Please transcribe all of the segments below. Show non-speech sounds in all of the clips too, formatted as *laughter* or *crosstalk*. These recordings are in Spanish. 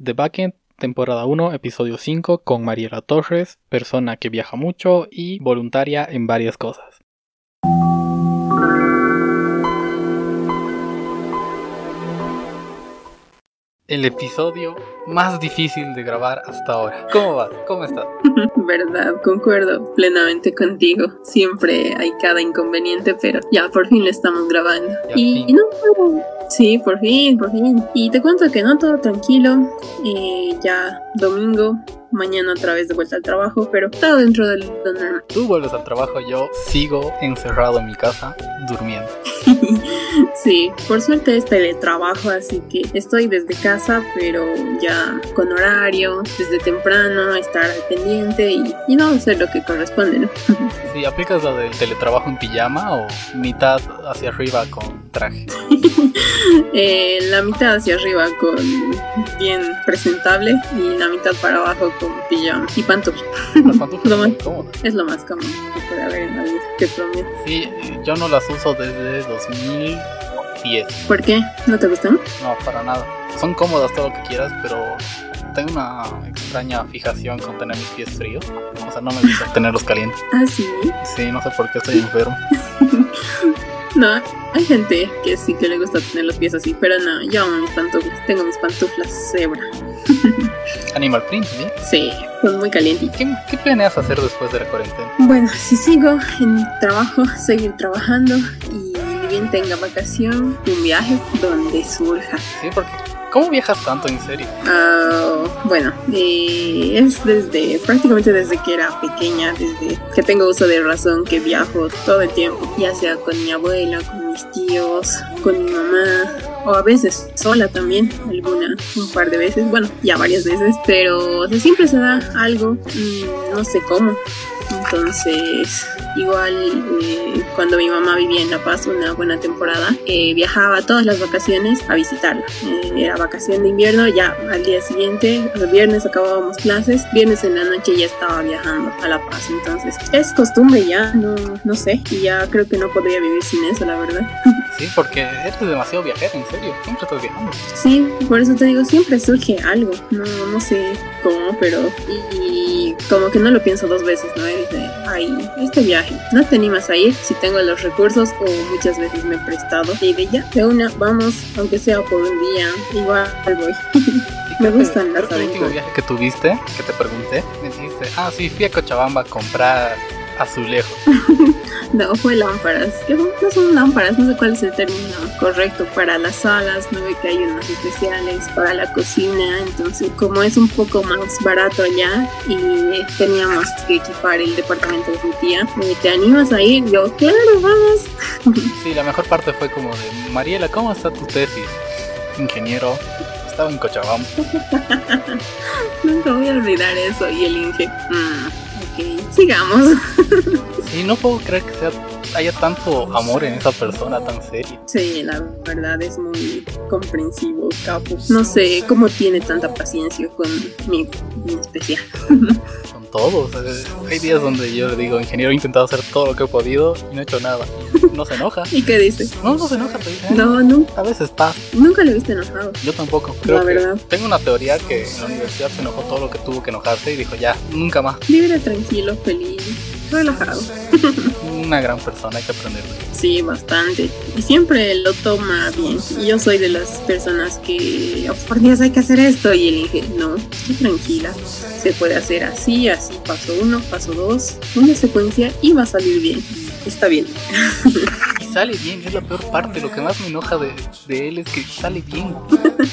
The Backend, temporada 1, episodio 5, con Mariela Torres, persona que viaja mucho y voluntaria en varias cosas. El episodio más difícil de grabar hasta ahora. ¿Cómo vas? ¿Cómo estás? *laughs* Verdad, concuerdo plenamente contigo. Siempre hay cada inconveniente, pero ya por fin lo estamos grabando. Y, y no, sí, por fin, por fin. Y te cuento que no todo tranquilo. eh, ya domingo, mañana otra vez de vuelta al trabajo, pero todo dentro del lo normal. Tú vuelves al trabajo, yo sigo encerrado en mi casa durmiendo. *laughs* Sí, por suerte es teletrabajo, así que estoy desde casa, pero ya con horario, desde temprano, estar al pendiente y, y no hacer lo que corresponde, ¿no? *laughs* Si aplicas la del teletrabajo en pijama o mitad hacia arriba con traje. *laughs* Eh, la mitad hacia arriba con bien presentable y la mitad para abajo con pijama y pantufla. Las pantuflas *laughs* Lo más-. Es lo más común que puede haber en la vida. Sí, yo no las uso desde 2010. ¿Por qué? ¿No te gustan? No, para nada. Son cómodas todo lo que quieras, pero tengo una extraña fijación con tener mis pies fríos. O sea, no me gusta tenerlos calientes. Ah, sí. Sí, no sé por qué estoy enfermo. *laughs* No, hay gente que sí que le gusta tener los pies así, pero no, yo amo mis pantuflas. Tengo mis pantuflas cebra. *laughs* Animal print, ¿bien? Sí, son muy calientes. ¿Qué, ¿Qué planeas hacer después de la cuarentena? Bueno, si sigo en trabajo, seguir trabajando y bien tenga vacación, un viaje donde surja. Sí, porque ¿cómo viajas tanto en serio? Ah, bueno, eh, es desde prácticamente desde que era pequeña, desde que tengo uso de razón que viajo todo el tiempo, ya sea con mi abuela, con mis tíos, con mi mamá, o a veces sola también, alguna, un par de veces, bueno, ya varias veces, pero o sea, siempre se da algo, mm, no sé cómo. Entonces, igual eh, cuando mi mamá vivía en La Paz una buena temporada, eh, viajaba todas las vacaciones a visitarla. Eh, era vacación de invierno, ya al día siguiente, el viernes acabábamos clases, viernes en la noche ya estaba viajando a La Paz. Entonces, es costumbre ya, no, no sé, y ya creo que no podría vivir sin eso, la verdad. *laughs* Sí, porque eres demasiado viajera, en serio. Siempre estás viajando. Sí, por eso te digo, siempre surge algo, no, no sé cómo, pero y, y como que no lo pienso dos veces, ¿no? Y dice, ay, este viaje, ¿no te animas a ir? Si tengo los recursos o muchas veces me he prestado y de ya, de una, vamos, aunque sea por un día, igual voy. *laughs* Me gustan las el último viaje que tuviste, que te pregunté, me dijiste, ah, sí, fui a Cochabamba a comprar azulejos. *laughs* No, fue lámparas, no son lámparas, no sé cuál es el término correcto para las salas, no ve que hay unas especiales para la cocina, entonces como es un poco más barato allá y teníamos que equipar el departamento de mi tía, ¿te animas a ir? Yo, claro, vamos. *laughs* Sí, la mejor parte fue como de, Mariela, ¿cómo está tu tesis? Ingeniero, estaba en Cochabamba. *laughs* Nunca voy a olvidar eso y el Inge, "Mm, ok, sigamos. Sí, no puedo creer que sea, haya tanto amor en esa persona tan seria. Sí, la verdad es muy comprensivo, capo. No sé cómo tiene tanta paciencia conmigo en especial. *laughs* Todos. hay días donde yo le digo, ingeniero, he intentado hacer todo lo que he podido y no he hecho nada. No se enoja. *laughs* ¿Y qué dice? No, no se enoja, te dice, "Ah, No, nunca, A veces está. nunca lo he visto enojado. Yo tampoco. Creo La que verdad. tengo una teoría que en la universidad se enojó todo lo que tuvo que enojarse y dijo, ya, nunca más. Vive tranquilo, feliz, relajado. *laughs* Una gran persona, hay que aprender. de él. Sí, bastante. Y siempre lo toma bien. Yo soy de las personas que, "Oh, por Dios, hay que hacer esto. Y él dije, no, tú tranquila. Se puede hacer así, así, paso uno, paso dos, una secuencia y va a salir bien. Está bien. Y sale bien, es la peor parte. Lo que más me enoja de, de él es que sale bien. *laughs*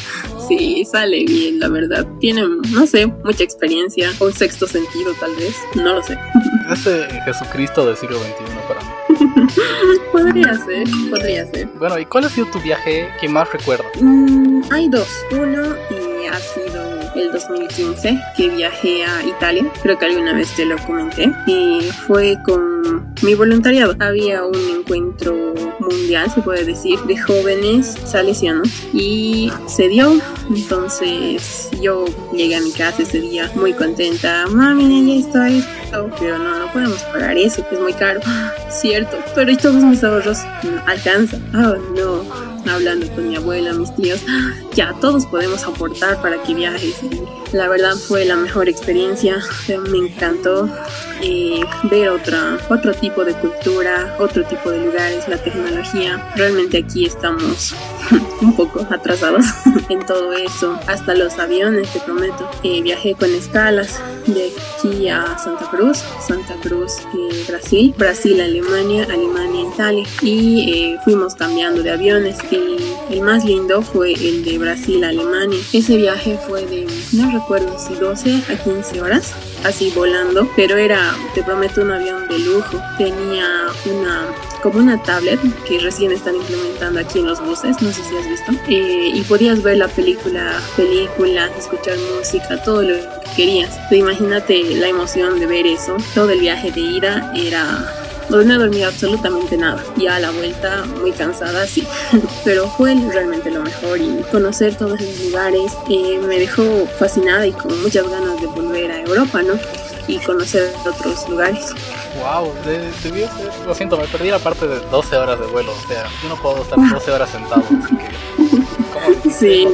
Sí, sale bien, la verdad. Tiene, no sé, mucha experiencia. Un sexto sentido, tal vez. No lo sé. Es el Jesucristo del siglo XXI para mí. *laughs* Podría ser, podría ser. Bueno, ¿y cuál ha sido tu viaje que más recuerdas? Mm, hay dos. Uno y ha sido el 2015 que viajé a Italia. Creo que alguna vez te lo comenté. Y fue con mi voluntariado. Había un encuentro mundial, se puede decir, de jóvenes salesianos y se dio. Entonces yo llegué a mi casa ese día muy contenta. Mami, ya está. Pero no, no podemos pagar eso, que es muy caro. *gasps* Cierto, pero ¿y todos mis ahorros? Alcanza. Oh, no. Hablando con mi abuela, mis tíos, ya todos podemos aportar para que viajes. la verdad fue la mejor experiencia, me encantó eh, ver otra, otro tipo de cultura, otro tipo de lugares, la tecnología. Realmente aquí estamos *laughs* un poco atrasados *laughs* en todo eso. Hasta los aviones, te prometo. Eh, viajé con escalas de aquí a Santa Cruz, Santa Cruz, eh, Brasil, Brasil, Alemania, Alemania, Italia. Y eh, fuimos cambiando de aviones. El, más lindo fue el de Brasil, Alemania. Ese viaje fue de, no recuerdo si 12 a 15 horas así volando, pero era, te prometo, un avión de lujo. Tenía una como una tablet que recién están implementando aquí en los buses, no sé si has visto, eh, y podías ver la película, películas, escuchar música, todo lo que querías. imagínate la emoción de ver eso. Todo el viaje de ida era no, no dormía absolutamente nada. Y a la vuelta muy cansada, sí. *laughs* Pero fue realmente lo mejor y conocer todos esos lugares eh, me dejó fascinada y con muchas ganas de volver a Europa, ¿no? Y conocer otros lugares. Wow, debió ser, lo siento, me perdí la parte de 12 horas de vuelo, o sea, yo no puedo estar 12 horas sentado, así que... *laughs* Sí,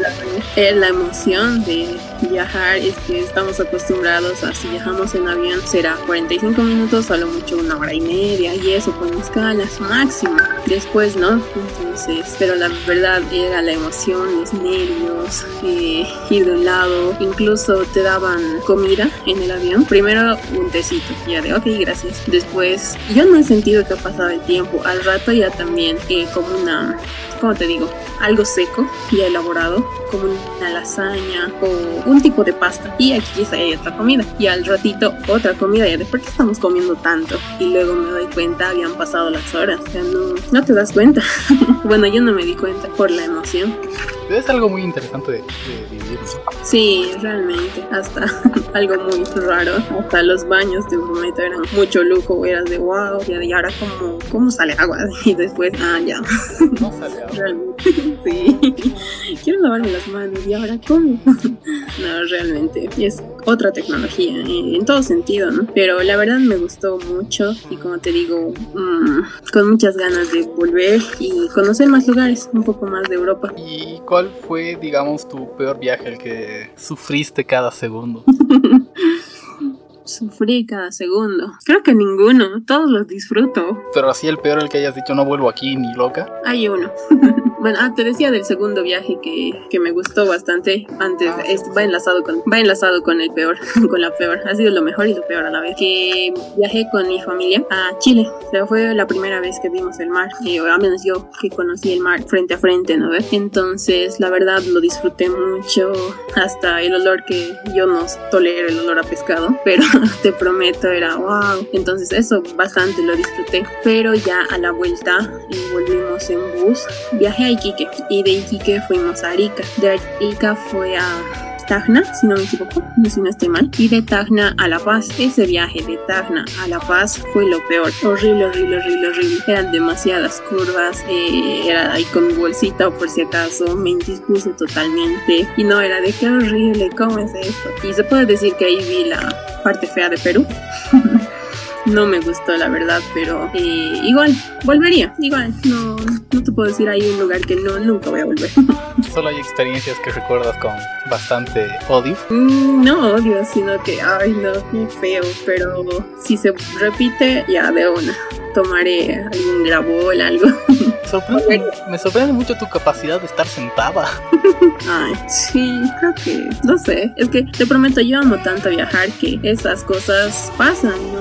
la, la emoción de viajar es que estamos acostumbrados a si viajamos en avión será 45 minutos, a lo mucho una hora y media y eso con escalas máximo. Después, ¿no? Entonces, pero la verdad era la emoción, los nervios, eh, ir de un lado, incluso te daban comida en el avión. Primero un tecito, ya de ok, gracias. Después, yo no he sentido que ha pasado el tiempo. Al rato ya también eh, como una, ¿cómo te digo? Algo seco y elaborado, como una lasaña o un tipo de pasta. Y aquí hay otra comida. Y al ratito otra comida. Y de por qué estamos comiendo tanto. Y luego me doy cuenta, habían pasado las horas. O sea, no, no te das cuenta. *laughs* bueno, yo no me di cuenta por la emoción. Es algo muy interesante de, vivir. Sí, realmente. Hasta *laughs* algo muy raro. Hasta los baños de prometo eran mucho lujo. Eras de wow. Y ahora, ¿cómo, cómo sale agua? *laughs* Y después, ah, ya. No sale agua. *laughs* Realmente. Sí. Quiero lavarme las manos. ¿Y ahora cómo? no, realmente. Es otra tecnología en, todo sentido, ¿no? Pero la verdad me gustó mucho. Y como te digo, mmm, con muchas ganas de volver y conocer más lugares, un poco más de Europa. ¿Y cuál fue, digamos, tu peor viaje, el que sufriste cada segundo? *laughs* Sufrí cada segundo. Creo que ninguno, todos los disfruto. Pero así el peor, el que hayas dicho no vuelvo aquí ni loca. Hay uno. *laughs* bueno, ah, te decía del segundo viaje que, que me gustó bastante. Antes ah, va enlazado con va enlazado con el peor, *laughs* con la peor. Ha sido lo mejor y lo peor a la vez. Que viajé con mi familia a Chile. O sea, fue la primera vez que vimos el mar. Y al menos yo que conocí el mar frente a frente, ¿no ves? Entonces, la verdad lo disfruté mucho. Hasta el olor que yo no tolero el olor a pescado, *laughs* pero te prometo, era wow. Entonces eso bastante lo disfruté. Pero ya a la vuelta eh, volvimos en bus. Viajé Iquique y de Iquique fuimos a Arica. De Arica fue a Tacna, si no me equivoco, no si no estoy mal, y de Tacna a La Paz. Ese viaje de Tacna a La Paz fue lo peor. Horrible, horrible, horrible, horrible. Eran demasiadas curvas, eh, era ahí con mi bolsita por si acaso, me indispuse totalmente. Y no, era de qué horrible, ¿cómo es esto? Y se puede decir que ahí vi la parte fea de Perú. *laughs* no me gustó la verdad, pero eh, igual, volvería, igual, no, no te puedo decir hay un lugar que no, nunca voy a volver. *laughs* Solo hay experiencias que recuerdas con bastante odio. Mm, no odio, sino que, ay no, qué feo, pero si se repite, ya de una, tomaré algún grabol, algo. *laughs* me sorprende mucho tu capacidad de estar sentada. *laughs* Ay, sí, creo que, no sé, es que te prometo, yo amo tanto viajar que esas cosas pasan, no,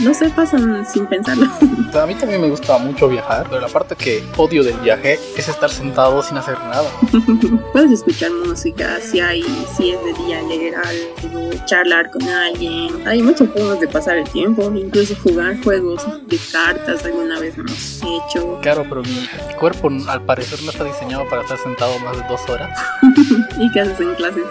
no sé, pasan sin pensarlo. *laughs* A mí también me gusta mucho viajar, pero la parte que odio del viaje es estar sentado sin hacer nada. *laughs* Puedes escuchar música, si hay, si es de día leer algo, charlar con alguien. Hay muchas formas de pasar el tiempo, incluso jugar juegos de cartas alguna vez hemos hecho. *laughs* Claro, pero mi cuerpo al parecer no está diseñado para estar sentado más de dos horas. ¿Y qué haces en clases?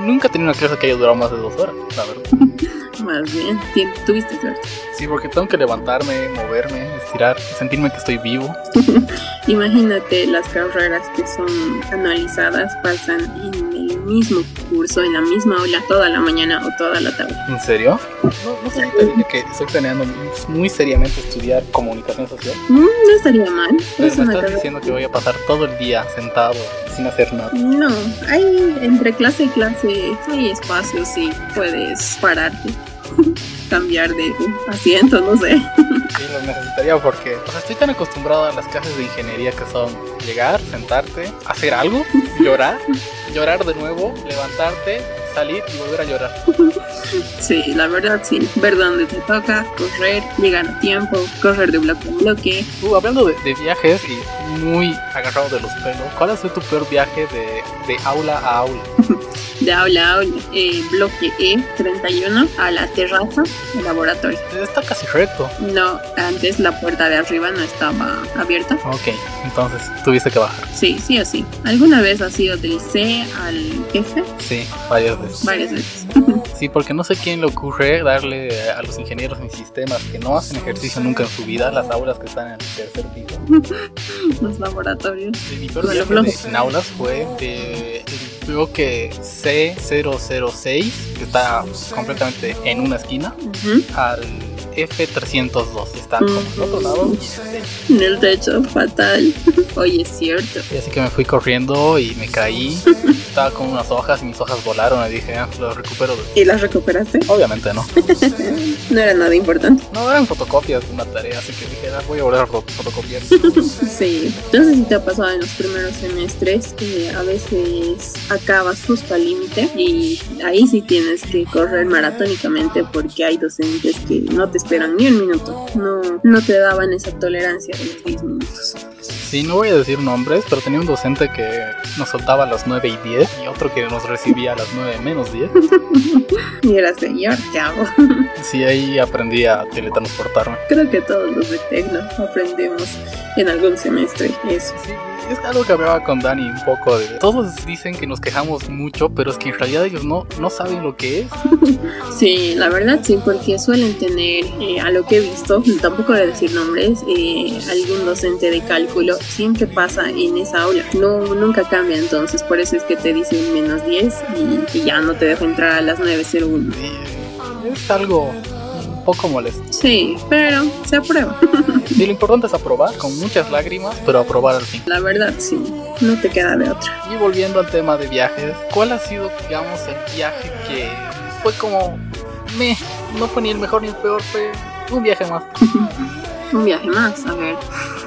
Nunca he tenido una clase que haya durado más de dos horas, la verdad. Más bien, tuviste suerte. Sí, porque tengo que levantarme, moverme, estirar, sentirme que estoy vivo. *laughs* Imagínate las carreras que son analizadas, pasan en el mismo curso, en la misma aula, toda la mañana o toda la tarde. ¿En serio? No, no sé, te dije que estoy planeando muy seriamente estudiar comunicación social. Mm, no estaría mal. Pero me estás diciendo que voy a pasar todo el día sentado sin hacer nada. No, hay entre clase y clase hay espacios y puedes pararte, *laughs* cambiar de asiento, no sé. Sí, lo necesitaría porque o sea, estoy tan acostumbrado a las clases de ingeniería que son llegar, sentarte, hacer algo, llorar, llorar de nuevo, levantarte, salir y volver a llorar. *laughs* Sí, la verdad sí. Ver dónde te toca, correr, llegar a tiempo, correr de bloque en bloque. Uh, hablando de, de viajes y muy agarrado de los pelos, ¿cuál ha sido tu peor viaje de, de aula a aula? *laughs* De aula a aula, eh, bloque E 31 a la terraza, laboratorio. Está casi recto. No, antes la puerta de arriba no estaba abierta. Ok, entonces tuviste que bajar. Sí, sí o sí. ¿Alguna vez has ido del C al F? Sí, varias veces. Varias veces. Sí, porque no sé quién le ocurre darle a los ingenieros en sistemas que no hacen ejercicio nunca en su vida las aulas que están en el tercer piso. *laughs* Los laboratorios. Y Mi peor viaje de- en aulas fue de el bloque C006, que está completamente en una esquina, al F302, que está como al otro lado. En el techo, fatal. Oye, es cierto. Y así que me fui corriendo y me caí. Estaba con unas hojas y mis hojas volaron. Y dije, ah, lo recupero. ¿Y las recuperaste? Obviamente no. *laughs* No era nada importante. No eran fotocopias de una tarea, así que dije, ah, voy a volver a fo- fotocopiar. Sí. No sé si te ha pasado en los primeros semestres que a veces acabas justo al límite y ahí sí tienes que correr maratónicamente porque hay docentes que no te esperan ni un minuto. No, no te daban esa tolerancia de los 10 minutos. Sí, no voy a decir nombres, pero tenía un docente que nos soltaba a las 9 y 10 y otro que nos recibía a las 9 menos 10. *laughs* Y eras de, ¿y ahora qué hago? Sí, ahí aprendí a teletransportarme. Creo que todos los de Tecno aprendemos en algún semestre eso. Sí, es algo que hablaba con Dani un poco de... Todos dicen que nos quejamos mucho, pero es que en realidad ellos no, no saben lo que es. *laughs* Sí, la verdad sí, porque suelen tener, eh, a lo que he visto, tampoco voy a decir nombres, eh, algún docente de cálculo siempre pasa en esa aula. No, nunca cambia, entonces por eso es que te dicen menos 10 y, y ya no te deja entrar a las 9.01. Sí, es algo poco molesto. Sí, pero se aprueba. *laughs* Sí, lo importante es aprobar con muchas lágrimas, pero aprobar al fin. La verdad sí, no te queda de otra. Y volviendo al tema de viajes, ¿cuál ha sido, digamos, el viaje que fue como... Me, no fue ni el mejor ni el peor, fue un viaje más. *laughs* Un viaje más, a ver.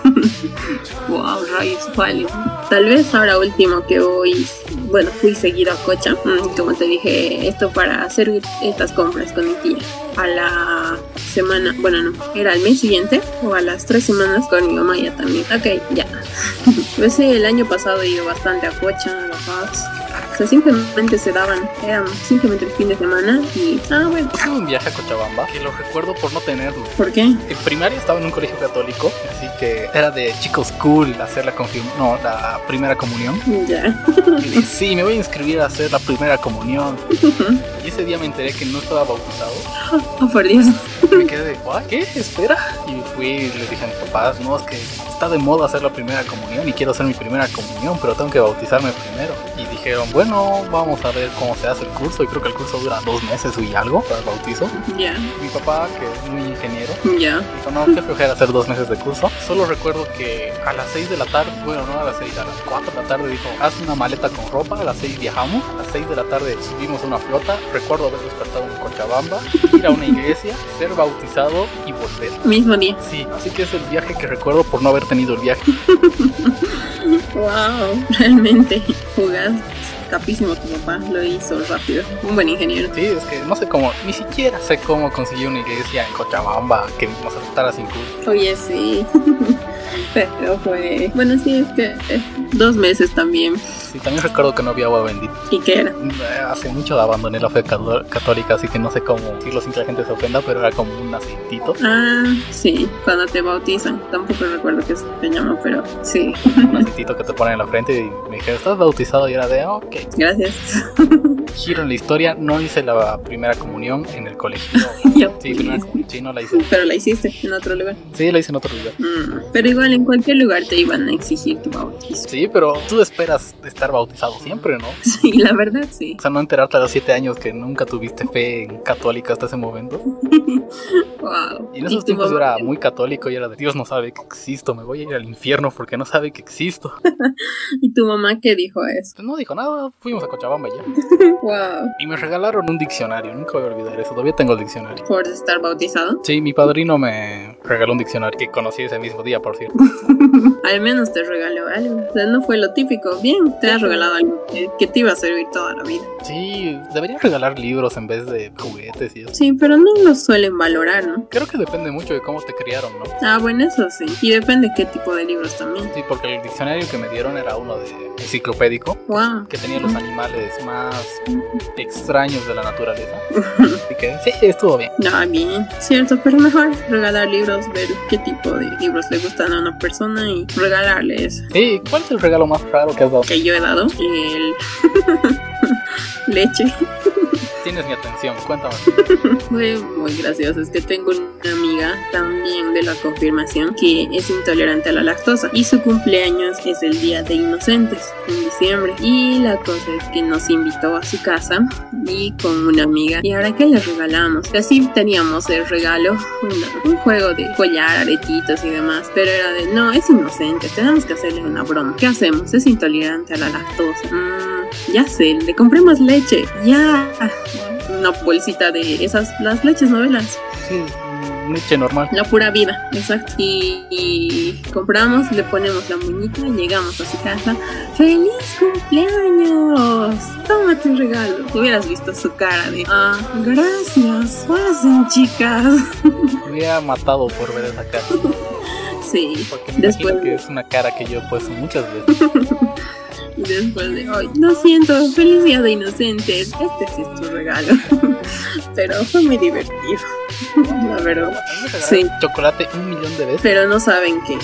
*laughs* wow, rayos, ¿cuáles? Tal vez ahora último que voy, bueno, fui seguido a Cocha, mm, como te dije, esto para hacer estas compras con mi tía. A la semana, bueno, no, era al mes siguiente o a las tres semanas con mi mamá ya también. Ok, ya. *laughs* Pues sí, el año pasado he ido bastante a Cocha, a La. O sea, simplemente se daban, eran simplemente el fin de semana y, ah, bueno, Tuve un viaje a Cochabamba que lo recuerdo por no tenerlo. ¿por qué? En primaria estaba en un colegio católico, así que era de chicos cool hacer la no, la primera comunión. Ya. Y dije, sí, me voy a inscribir a hacer la primera comunión. *laughs* Y ese día me enteré que no estaba bautizado. Oh, por Dios. Me quedé de, "¿What? ¿qué? Espera. Y fui y les dije a mis papás, no, es que está de moda hacer la primera comunión y quiero hacer mi primera comunión, pero tengo que bautizarme primero. Y dijeron, bueno, vamos a ver cómo se hace el curso. Y creo que el curso dura dos meses y algo para el bautizo. Ya, Mi papá, que es muy ingeniero, ya. Dijo, no, qué flojera hacer dos meses de curso. Solo recuerdo que a las 6 de la tarde, bueno, no a las 6, a las 4 de la tarde dijo, haz una maleta con ropa, a las 6 viajamos, a las 6 de la tarde subimos a una flota, recuerdo haber despertado en Cochabamba, ir a una iglesia, ser bautizado y volver. Mismo día. Sí, así que es el viaje que recuerdo por no haber tenido el viaje. *laughs* Wow, realmente fugaz. Capísimo tu papá, lo hizo rápido. Un buen ingeniero. Sí, es que no sé cómo, ni siquiera sé cómo conseguí una iglesia en Cochabamba que nos aceptara sin curso. Oye, sí. *laughs* Pero fue. Bueno, sí, es que eh, dos meses también. Sí, también recuerdo que no había agua bendita. ¿Y qué era? Eh, Hace mucho abandoné la fe cató- católica, así que no sé cómo decirlo sin que la gente se ofenda, pero era como un aceitito, Ah, sí, cuando te bautizan. Tampoco recuerdo qué se llama, pero sí. un aceitito que te ponen en la frente y me dijeron, ¿estás bautizado? Y era de, "Ah, ok. Gracias. giro en la historia, no hice la primera comunión en el colegio. *laughs* Yo, Sí, primera comunión, sí, no la hice. pero la hiciste en otro lugar. Sí, la hice en otro lugar. Mm, Pero igual en cualquier lugar te iban a exigir tu bautizo. Sí, pero tú esperas estar bautizado siempre, ¿no? *laughs* Sí, la verdad sí. O sea, no enterarte a los 7 años que nunca tuviste fe en católica hasta ese momento. *laughs* Wow. Y en esos tiempos yo era muy católico y era de Dios no sabe que existo, me voy a ir al infierno porque no sabe que existo. *laughs* ¿Y tu mamá qué dijo eso? No dijo nada, fuimos a Cochabamba ya. Wow. Y me regalaron un diccionario, nunca voy a olvidar eso, todavía tengo el diccionario. Por estar bautizado. Sí, mi padrino me regaló un diccionario que conocí ese mismo día, por cierto. *laughs* Al menos te regaló algo. O sea, no fue lo típico. Bien, te has regalado algo que, que te iba a servir toda la vida. Sí, debería regalar libros en vez de juguetes y eso. Sí, pero no lo suelen valorar, ¿no? Creo que depende mucho de cómo te criaron, ¿no? Ah, bueno, eso sí. Y depende qué tipo de libros también. Sí, porque el diccionario que me dieron era uno de enciclopédico Wow. que tenía los animales más *laughs* extraños de la naturaleza. *laughs* Así que sí, estuvo bien. Ah, bien. Cierto, pero mejor regalar libros, ver qué tipo de libros le gustan a una persona y regalarle eso. Sí, ¿cuál es el regalo más raro que has dado? Que yo he dado. El... *laughs* Leche. Tienes mi atención, cuéntame. Fue muy gracioso. Es que tengo una amiga también de la confirmación que es intolerante a la lactosa y su cumpleaños es el día de inocentes en diciembre. Y la cosa es que nos invitó a su casa y con una amiga. ¿Y ahora qué le regalamos? Así teníamos el regalo, una- un juego de collar, aretitos y demás. Pero era de no, es inocente, tenemos que hacerle una broma. ¿Qué hacemos? Es intolerante a la lactosa. Mm, ya sé, le compremos leche. Ya una bolsita de esas, las leches novelas, Sí, leche normal. la pura vida, exacto. Y, y compramos, le ponemos la muñeca, llegamos a su casa. ¡Feliz cumpleaños! Toma tu regalo. Hubieras visto su cara de, ah, gracias, pasen chicas. *laughs* Me hubiera matado por ver esa cara. Sí, Porque me Después- que es una cara que yo he puesto muchas veces. Y después de, ay, lo siento, feliz día de inocentes. Este sí es tu regalo. *laughs* Pero fue muy divertido, *laughs* la verdad. Sí. chocolate un millón de veces. Pero no saben que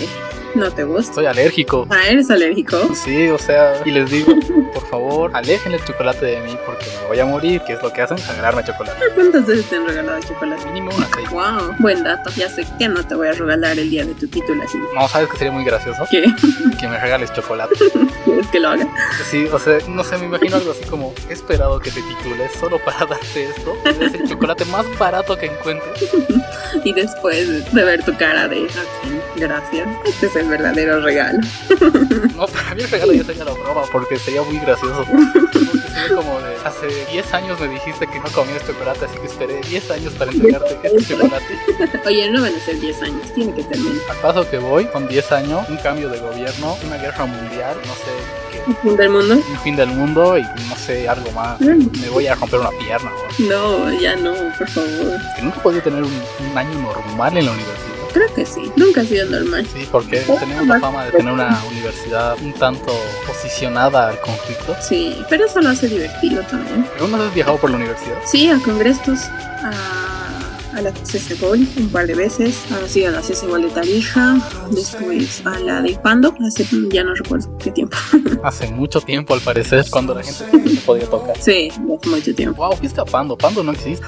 no te gusta. Soy alérgico. Ah, ¿eres alérgico? Sí, o sea, y les digo, *laughs* por favor, alejen el chocolate de mí porque me voy a morir. ¿Qué es lo que hacen? Regalarme chocolate. ¿Cuántas veces te han regalado chocolate? Mínimo una seis. Wow, buen dato. Ya sé que no te voy a regalar el día de tu titulación. No, ¿sabes que sería muy gracioso? ¿Qué? *laughs* Que me regales chocolate. ¿Quieres que lo haga? Sí, o sea, no sé, me imagino algo así como, he esperado que te titules solo para darte esto. Es el chocolate más barato que encuentres. *laughs* Y después de ver tu cara de, gracias. Este es el verdadero regalo. *laughs* No, para mí el regalo ya sería la broma porque sería muy gracioso. *laughs* Sería como de, hace 10 años me dijiste que no comías chocolate, así que esperé 10 años para entregarte este chocolate. Oye, no van a ser 10 años, tiene que terminar. Al paso que voy, son 10 años, un cambio de gobierno, una guerra mundial, no sé. ¿El fin del mundo? Un fin del mundo y no sé, algo más. Mm. Me voy a romper una pierna. ¿no? No, ya no, por favor. Que nunca podía tener un, un año normal en la universidad. Creo que sí. Nunca ha sido normal. Sí, porque tenemos la fama de tener una universidad un tanto posicionada al conflicto. Sí, pero eso lo hace divertido también. ¿Alguna vez has viajado por la universidad? Sí, a congresos, a, a la CCBOL un par de veces, así a la CCBOL de Tarija, después a la de Pando, hace ya no recuerdo qué tiempo. *laughs* Hace mucho tiempo, al parecer, cuando la gente se podía tocar. Sí, hace mucho tiempo. Wow, fuiste a Pando. Pando no existe.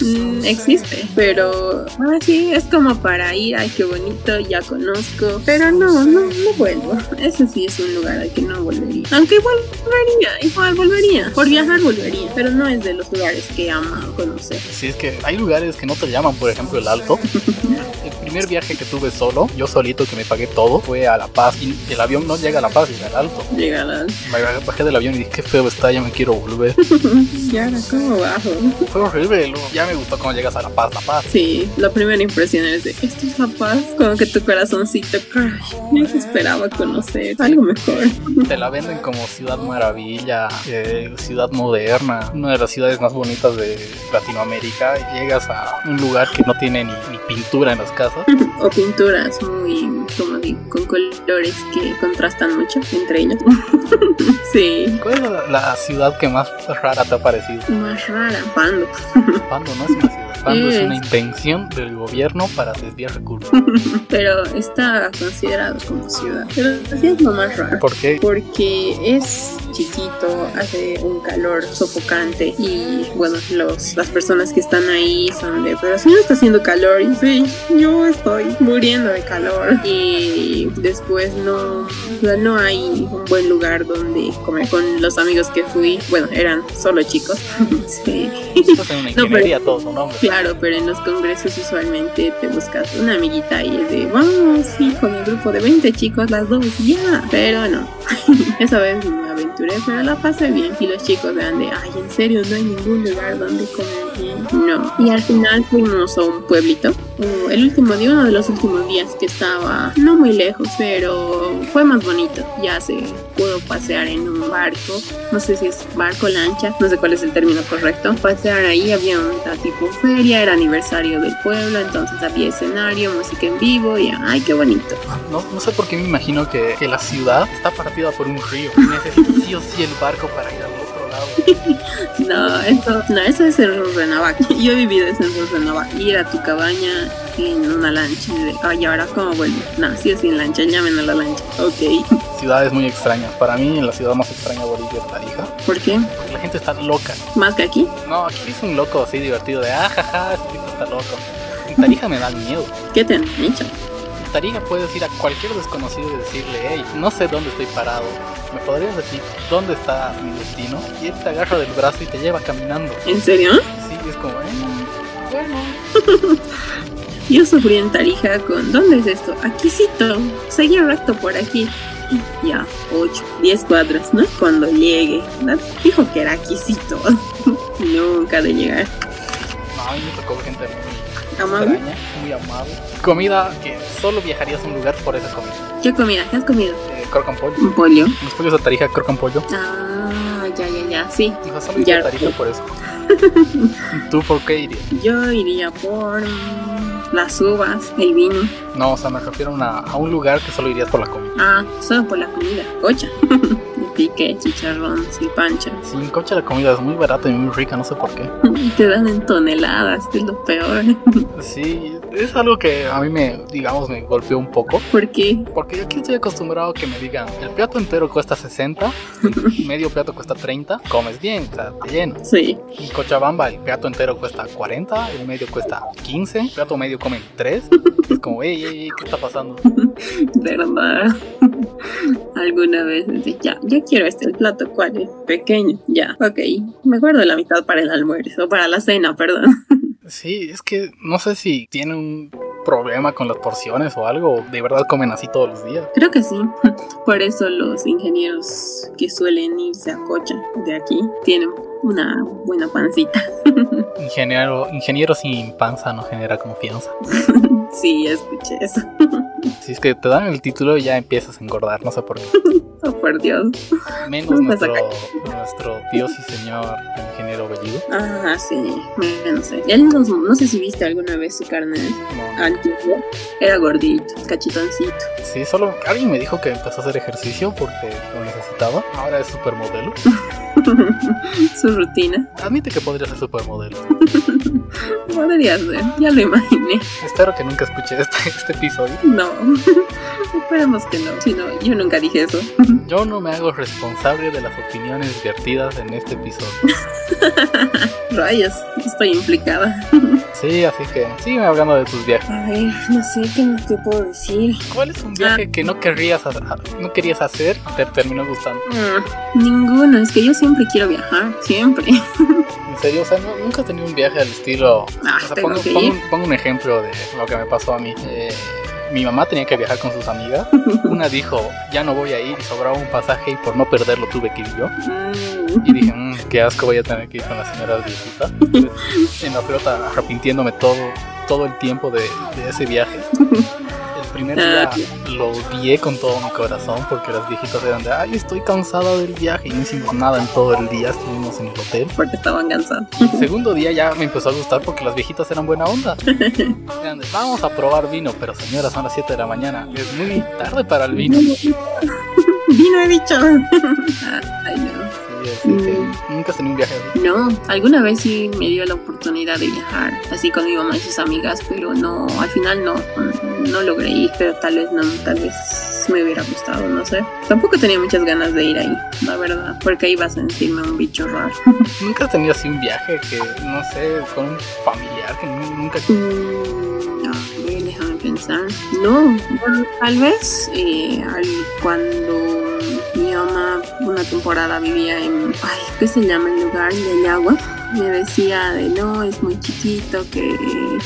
Mm, existe, pero ah, sí, es como para ir, ay, qué bonito, ya conozco, pero no, no, no vuelvo. Ese sí es un lugar al que no volvería. Aunque volvería, igual volvería. Por viajar volvería, pero no es de los lugares que ama conocer. Sí, es que hay lugares que no te llaman, por ejemplo, el Alto. *laughs* Primer viaje que tuve solo, yo solito que me pagué todo, fue a La Paz. Y el avión no llega a La Paz, llega al Alto. Llega la... Me bajé del avión y dije, qué feo está, ya me quiero volver. *laughs* Y ahora, ¿cómo bajo? Fue horrible, luego ya me gustó cuando llegas a La Paz, La Paz. Sí, la primera impresión es de, esto es la paz, como que tu corazoncito, yo esperaba conocer algo mejor. Te la venden como ciudad maravilla, eh, ciudad moderna, una de las ciudades más bonitas de Latinoamérica. Y llegas a un lugar que no tiene ni, ni pintura en las casas. *laughs* O pinturas muy, como digo, con colores que contrastan mucho entre ellos. *laughs* sí. ¿Cuál es la, la ciudad que más rara te ha parecido? Más rara, Pando. Pando no es una ciudad. Pando es Es. una invención del gobierno para desviar recursos. *laughs* Pero está considerado como ciudad. Pero sí es lo más raro. ¿Por qué? porque es chiquito, hace un calor sofocante y bueno, los, las personas que están ahí son de, pero si no está haciendo calor, y sí, yo estoy muriendo de calor y después no, no hay un buen lugar donde comer con los amigos que fui, bueno, eran solo chicos, *laughs* sí. Estás en una pero- ingeniería, todos son hombres. Claro, pero en los congresos usualmente te buscas una amiguita y es de, vamos, sí, con el grupo de 20 chicos, las dos, ya. Pero no, *laughs* esa vez me aventuré, pero la pasé bien. Y los chicos eran de, ay, en serio, no hay ningún lugar donde comer. No. Y al final fuimos a un pueblito. El último día, uno de los últimos días que estaba no muy lejos, pero fue más bonito. Ya se pudo pasear en un barco, no sé si es barco, lancha, no sé cuál es el término correcto. Pasear ahí, había una tipo feria, era aniversario del pueblo, entonces había escenario, música en vivo y ay, qué bonito. No, no sé por qué me imagino que, la ciudad está partida por un río. Necesito sí o sí el barco para ir lado. No, eso, no, eso es en Rurrenabac. Yo he vivido eso en Rurrenabac. Ir a tu cabaña en una lancha. y de, Ay, ahora cómo vuelvo. No, sí es sin lancha, llamen a la lancha. Ok. Ciudades muy extrañas. Para mí, la ciudad más extraña de Bolivia es Tarija. ¿Por qué? Porque la gente está loca. ¿Más que aquí? No, aquí es un loco así divertido de, ah, jaja, ese tipo está loco. En Tarija me dan miedo. ¿Qué te han hecho? En Tarija puedes ir a cualquier desconocido y decirle, hey, no sé dónde estoy parado. ¿Me podrías decir dónde está mi destino? Y él te agarra del brazo y te lleva caminando. ¿En serio? Sí, es como, eh, bueno. *laughs* Yo sufrí en Tarija con. ¿Dónde es esto? Aquícito. Seguí recto por aquí. Ya, 8, 10 cuadras, ¿no? Cuando llegue. ¿no? Dijo que era Aquícito. *laughs* Nunca de llegar. No, a mí me tocó gente muy Amable. extraña, muy amable. Comida que solo viajarías a un lugar por esa comida. ¿Qué comida? ¿Qué has comido? Eh, crocan pollo. Un pollo. Los pollos de Tarija crocan pollo. Ah, ya, ya, ya. Sí. Dijo, solo Ya. Tarija por eso. *laughs* ¿Tú por qué irías? Yo iría por mm, las uvas, el vino. No, o sea, me refiero a, una- a un lugar que solo irías por la comida. Ah, solo por la comida. Cocha. *laughs* Pique, chicharrón, silpancha. Sin coche la comida es muy barata y muy rica, no sé por qué. *laughs* Te dan en toneladas, que es lo peor. Sí, es algo que a mí me, digamos, me golpeó un poco. ¿Por qué? Porque yo aquí estoy acostumbrado a que me digan, el plato entero cuesta 60, el *laughs* medio plato cuesta 30, comes bien, o sea, te lleno. Sí. En Cochabamba el plato entero cuesta 40, el medio cuesta 15, el plato medio comen 3. Es como, ey, ey, ey, ¿qué está pasando? *laughs* ¿Verdad? *laughs* Alguna vez ya, yo quiero este el plato, ¿cuál es? Pequeño, ya, ok. Me guardo la mitad para el almuerzo, para la cena, perdón. Sí, es que no sé si tiene un problema con las porciones o algo, de verdad comen así todos los días. Creo que sí. *laughs* Por eso los ingenieros que suelen irse a Cocha de aquí tienen una buena pancita. *laughs* Ingeniero, ingeniero sin panza no genera confianza. *laughs* Sí, escuché eso. Si es que te dan el título ya empiezas a engordar, no sé por qué. *laughs* Oh, por Dios. Menos *laughs* nuestro, nuestro Dios y señor ingeniero Bellido. Ah, sí, me- no sé. Él no, no sé si viste alguna vez su carne No, antiguo. Era gordito, cachetoncito. Sí, solo alguien me dijo que empezó a hacer ejercicio porque lo necesitaba. Ahora es supermodelo. *laughs* su rutina. Admite que podría ser supermodelo. Podría ser, ya lo imaginé. Espero que nunca escuche este, *laughs* este episodio. No, *laughs* esperemos que no. Si no, yo nunca dije eso. Yo no me hago responsable de las opiniones vertidas en este episodio. *laughs* *laughs* Rayos, estoy implicada. *laughs* Sí, así que sígueme hablando de tus viajes. A ver, no sé qué más te puedo decir. ¿Cuál es un viaje que no querrías no querías hacer y te terminó gustando? Mm, ninguno, es que yo siempre quiero viajar, siempre. *laughs* En serio, o sea, no- nunca he tenido un viaje al estilo. Ah, O sea, pongo, pongo un, pongo un ejemplo de lo que me pasó a mí. Eh, mi mamá tenía que viajar con sus amigas. *laughs* Una dijo, ya no voy a ir y sobraba un pasaje y por no perderlo tuve que ir yo. Y dije, "Mm, qué asco voy a tener que ir con la señora viejita. *laughs* En la pelota arrepintiéndome todo, todo el tiempo de, de ese viaje. Primer Ah, día lo odié con todo mi corazón porque las viejitas eran de, ay, estoy cansada del viaje y no hicimos nada en todo el día, estuvimos en el hotel. Porque estaban cansados. El segundo día ya me empezó a gustar porque las viejitas eran buena onda. *laughs* Eran de, vamos a probar vino, pero señora, son las 7 de la mañana, es muy tarde para el vino. *laughs* Vino he dicho. *laughs* Ay, no. Sí, nunca has tenido un viaje así. No, alguna vez sí me dio la oportunidad de viajar así con mi mamá y sus amigas, pero no, al final no, no logré ir, pero tal vez no, tal vez me hubiera gustado, no sé. Tampoco tenía muchas ganas de ir ahí, la verdad, porque iba a sentirme un bicho raro. *laughs* Nunca has tenido así un viaje que, no sé, con un familiar que nu- nunca... Mm, ver, déjame pensar. No, bueno, tal vez eh, al- cuando mamá una temporada vivía en, ay, ¿qué se llama el lugar? De agua. Me decía de no, es muy chiquito, que,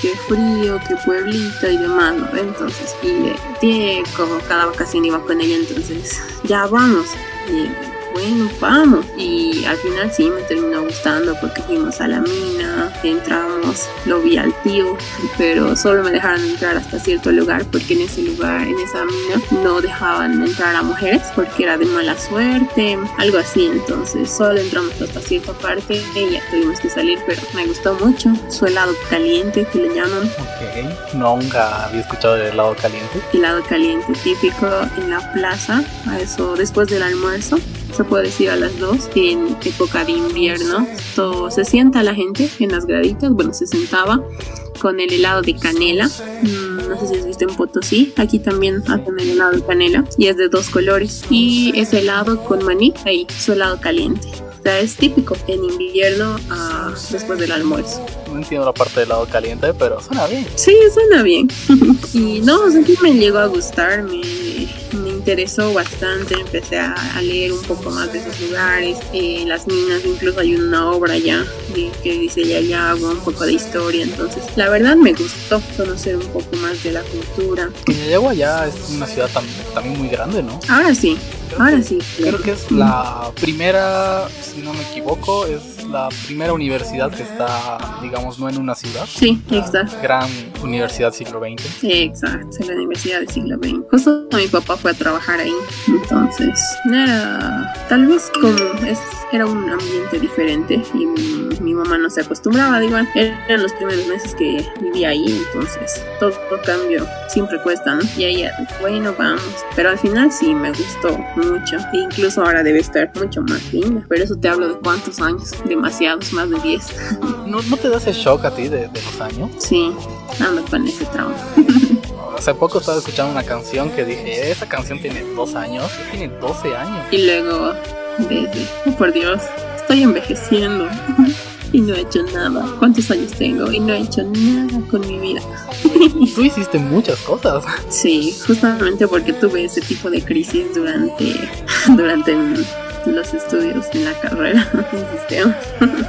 que frío, que pueblito y demás, ¿no? Entonces, y eh, como cada vacación iba con ella, entonces, ya vamos. Y bueno, vamos. Y al final sí me terminó gustando porque fuimos a la mina, entramos, lo vi al tío, pero solo me dejaron entrar hasta cierto lugar porque en ese lugar, en esa mina, no dejaban entrar a mujeres porque era de mala suerte, algo así. Entonces solo entramos hasta cierta parte y ya tuvimos que salir, pero me gustó mucho. Su helado caliente, que le llaman, Ok, no, nunca había escuchado del helado caliente. helado caliente típico en la plaza, a eso después del almuerzo. Se puede decir a las dos, en época de invierno. Todo, se sienta la gente en las graditas, bueno, se sentaba con el helado de canela. Mm, no sé si has visto en Potosí, aquí también hacen el helado de canela y es de dos colores. Y es helado con maní, ahí, su helado caliente. O sea, es típico en invierno ah, después del almuerzo. No entiendo la parte del helado caliente, pero suena bien. Sí, suena bien. *laughs* y no, o sea, me llegó a gustar, me interesó bastante, empecé a, a leer un poco más de esos lugares, eh, las minas, incluso hay una obra ya de- que dice Yayagua, un poco de historia, entonces la verdad me gustó conocer un poco más de la cultura. Yayagua ya es una ciudad tam- también muy grande, ¿no? Ahora sí, Creo ahora que- sí. Creo que es la primera, si no me equivoco, es la primera universidad que está, digamos, no en una ciudad. Sí, exacto. Gran universidad siglo XX. Exacto, la Universidad del siglo XX. Justo mi papá fue a trabajar ahí, entonces era tal vez como es, era un ambiente diferente y mi, mi mamá no se acostumbraba, digo, eran los primeros meses que vivía ahí, entonces todo cambio siempre cuesta, ¿no? Y ella, bueno, vamos, pero al final sí me gustó mucho, e incluso ahora debe estar mucho más linda, pero eso te hablo de cuántos años, demasiados, más de 10. ¿No, no te da ese shock a ti de, de los años? Sí, ando con ese trauma. *laughs* Hace poco estaba escuchando una canción que dije, esa canción tiene dos años, tiene 12 años. Y luego, desde, oh, por Dios, estoy envejeciendo y no he hecho nada. ¿Cuántos años tengo? Y no he hecho nada con mi vida. Tú hiciste muchas cosas. Sí, justamente porque tuve ese tipo de crisis durante, *laughs* durante los estudios en la carrera *laughs* en sistemas.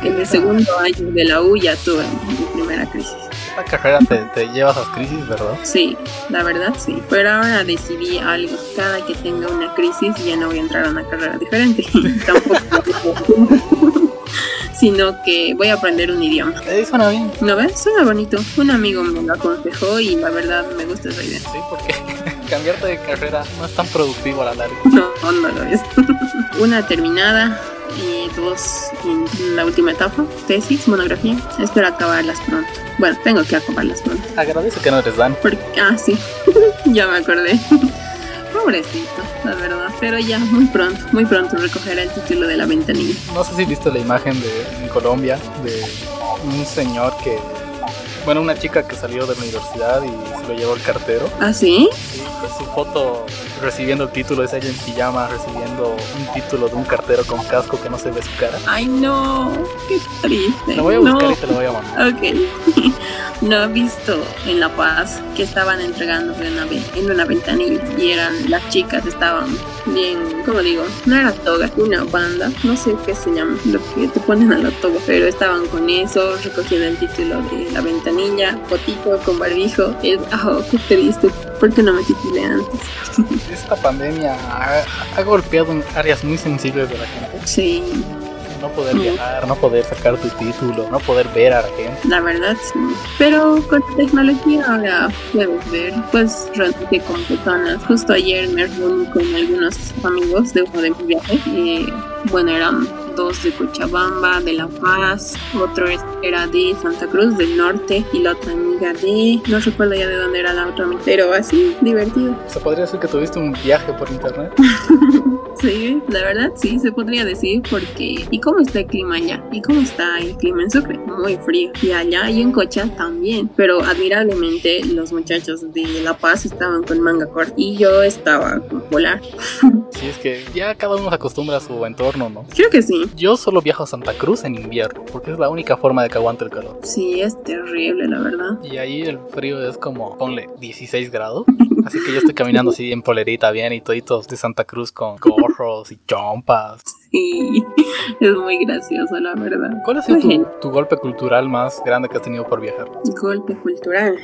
En el segundo año de la U ya tuve mi primera crisis. Esta carrera te, te lleva a esas crisis, ¿verdad? Sí, la verdad sí. Pero ahora decidí algo. Cada que tenga una crisis ya no voy a entrar a una carrera diferente. *laughs* Tampoco. *laughs* Sino que voy a aprender un idioma. Eh, suena bien. ¿No ves? Suena bonito. Un amigo me lo aconsejó y la verdad me gusta esa idea. Sí, porque *laughs* cambiarte de carrera no es tan productivo a la larga. No, no lo es. *laughs* Una terminada y dos en la última etapa, tesis, monografía. Espero acabarlas pronto. Bueno, tengo que acabarlas pronto. Agradece que no eres Dan. Porque, ah, sí, ya me acordé. Pobrecito, la verdad. Pero ya, muy pronto, muy pronto recogerá el título de la ventanilla. No sé si viste la imagen de en Colombia de un señor que, bueno, una chica que salió de la universidad y se lo llevó el cartero. ¿Ah, sí? Sí, y su foto recibiendo el título es ella en pijama recibiendo un título de un cartero con casco que no se ve su cara. Ay, no, qué triste. Lo voy a no. buscar y te lo voy a mandar. Ok. *laughs* No he visto en La Paz que estaban entregando en una ventanilla y eran las chicas estaban bien, como digo, no era toga, una banda, no sé qué se llama, lo que te ponen a la toga, pero estaban con eso, recogiendo el título de la ventanilla, fotito con barbijo, es, ah, qué triste, ¿por qué no me titulé antes? *laughs* Esta pandemia ha, ha golpeado en áreas muy sensibles de la gente. Sí, no poder viajar, no poder sacar tu título, no poder ver a la gente. La verdad, sí. Pero con tecnología ahora puedes ver, pues realmente con personas. Justo ayer me reuní con algunos amigos de uno de mis viajes. Y, bueno, eran dos de Cochabamba, de La Paz, otro era de Santa Cruz del Norte y la otra amiga de, no recuerdo ya de dónde era la otra, pero así, divertido. *laughs* ¿Se podría decir que tuviste un viaje por internet? sí, la verdad sí, se podría decir porque, ¿y cómo está el clima allá? ¿Y cómo está el clima en Sucre? Muy frío. Y allá y en Cocha también, pero admirablemente los muchachos de La Paz estaban con manga corta y yo estaba con polar. *laughs* sí, es que ya cada uno se acostumbra a su entorno, ¿no? Creo que sí. Yo solo viajo a Santa Cruz en invierno, porque es la única forma de que aguante el calor. Sí, es terrible, la verdad. Y ahí el frío es como, ponle, 16 grados. *laughs* Así que yo estoy caminando así en polerita bien y toditos de Santa Cruz con gorros y chompas. Sí, *laughs* es muy gracioso, la verdad. ¿Cuál ha sido tu, tu, golpe cultural más grande que has tenido por viajar? Golpe cultural.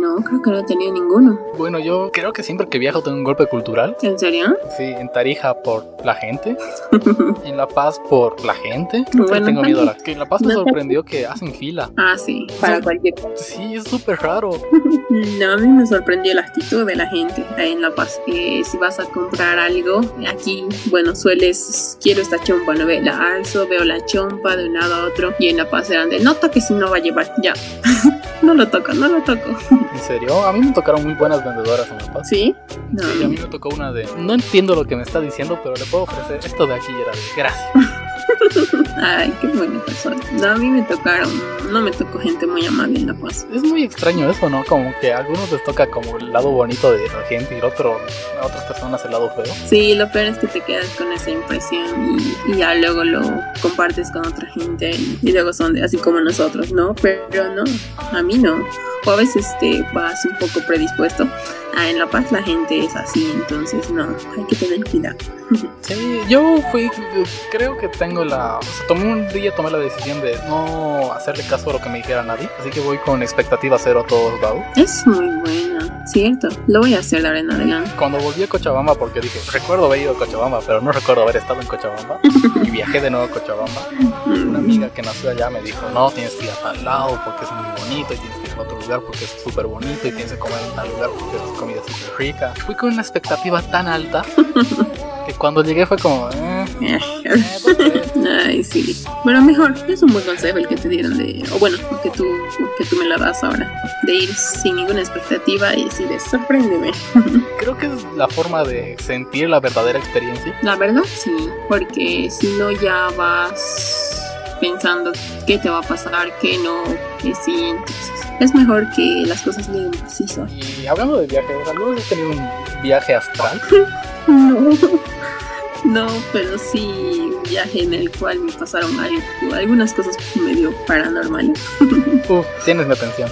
No, creo que no he tenido ninguno. Bueno, yo creo que siempre que viajo tengo un golpe cultural. ¿En serio? Sí, en Tarija por la gente. *laughs* en La Paz por la gente. Bueno, tengo miedo a la... Que en La Paz me sorprendió que hacen fila. Ah, sí, para cualquier cosa. Sí, es súper raro. *laughs* no, a mí me sorprendió la actitud de la gente ahí en La Paz. Eh, si vas a comprar algo, aquí, bueno, sueles, quiero esta chompa, ¿no? ve La alzo, veo la chompa de un lado a otro y en La Paz eran de, no toques si no va a llevar, ya. *laughs* no lo toco, no lo toco. *laughs* ¿En serio? A mí me tocaron muy buenas vendedoras en La Paz. ¿Sí? No. Sí, a mí me tocó una de, no entiendo lo que me está diciendo, pero le puedo ofrecer esto de aquí era de, gracias. *laughs* Ay, qué buena persona. No, a mí me tocaron, no me tocó gente muy amable en La Paz. Es muy extraño eso, ¿no? Como que a algunos les toca como el lado bonito de la gente y el otro, a otras personas el lado feo. Sí, lo peor es que te quedas con esa impresión y, y ya luego lo compartes con otra gente y, y, luego son de, así como nosotros, ¿no? Pero no, a mí no. O a veces te vas un poco predispuesto. Ah, en La Paz la gente es así, entonces no, hay que tener cuidado. *laughs* Sí, yo fui, creo que tengo la, tomé un día, tomé la decisión de no hacerle caso a lo que me dijera nadie, así que voy con expectativa cero a todos lados. Es muy buena, cierto, lo voy a hacer de ahora en adelante. Cuando volví a Cochabamba, porque dije, recuerdo haber ido a Cochabamba, pero no recuerdo haber estado en Cochabamba, *laughs* y viajé de nuevo a Cochabamba, una amiga que nació allá me dijo, no, tienes que ir a tal lado porque es muy bonito, y tienes a otro lugar porque es súper bonito, y tienes que comer en tal lugar porque es comida súper rica. Fui con una expectativa tan alta *laughs* que cuando llegué fue como... Eh, *laughs* Ay, sí. Pero mejor, es un buen consejo el que te dieron de... O bueno, que tú, que tú me la das ahora. De ir sin ninguna expectativa y así de sorpréndeme. *laughs* Creo que es la forma de sentir la verdadera experiencia. La verdad, sí. Porque si no ya vas pensando qué te va a pasar, qué no, qué sí. Entonces, es mejor que las cosas lleguen preciso. Y hablando de viajes, ¿alguna vez has tenido un viaje astral? *laughs* no. No, pero sí un viaje en el cual me pasaron algo, algunas cosas medio paranormales. *laughs* Uf, tienes mi atención.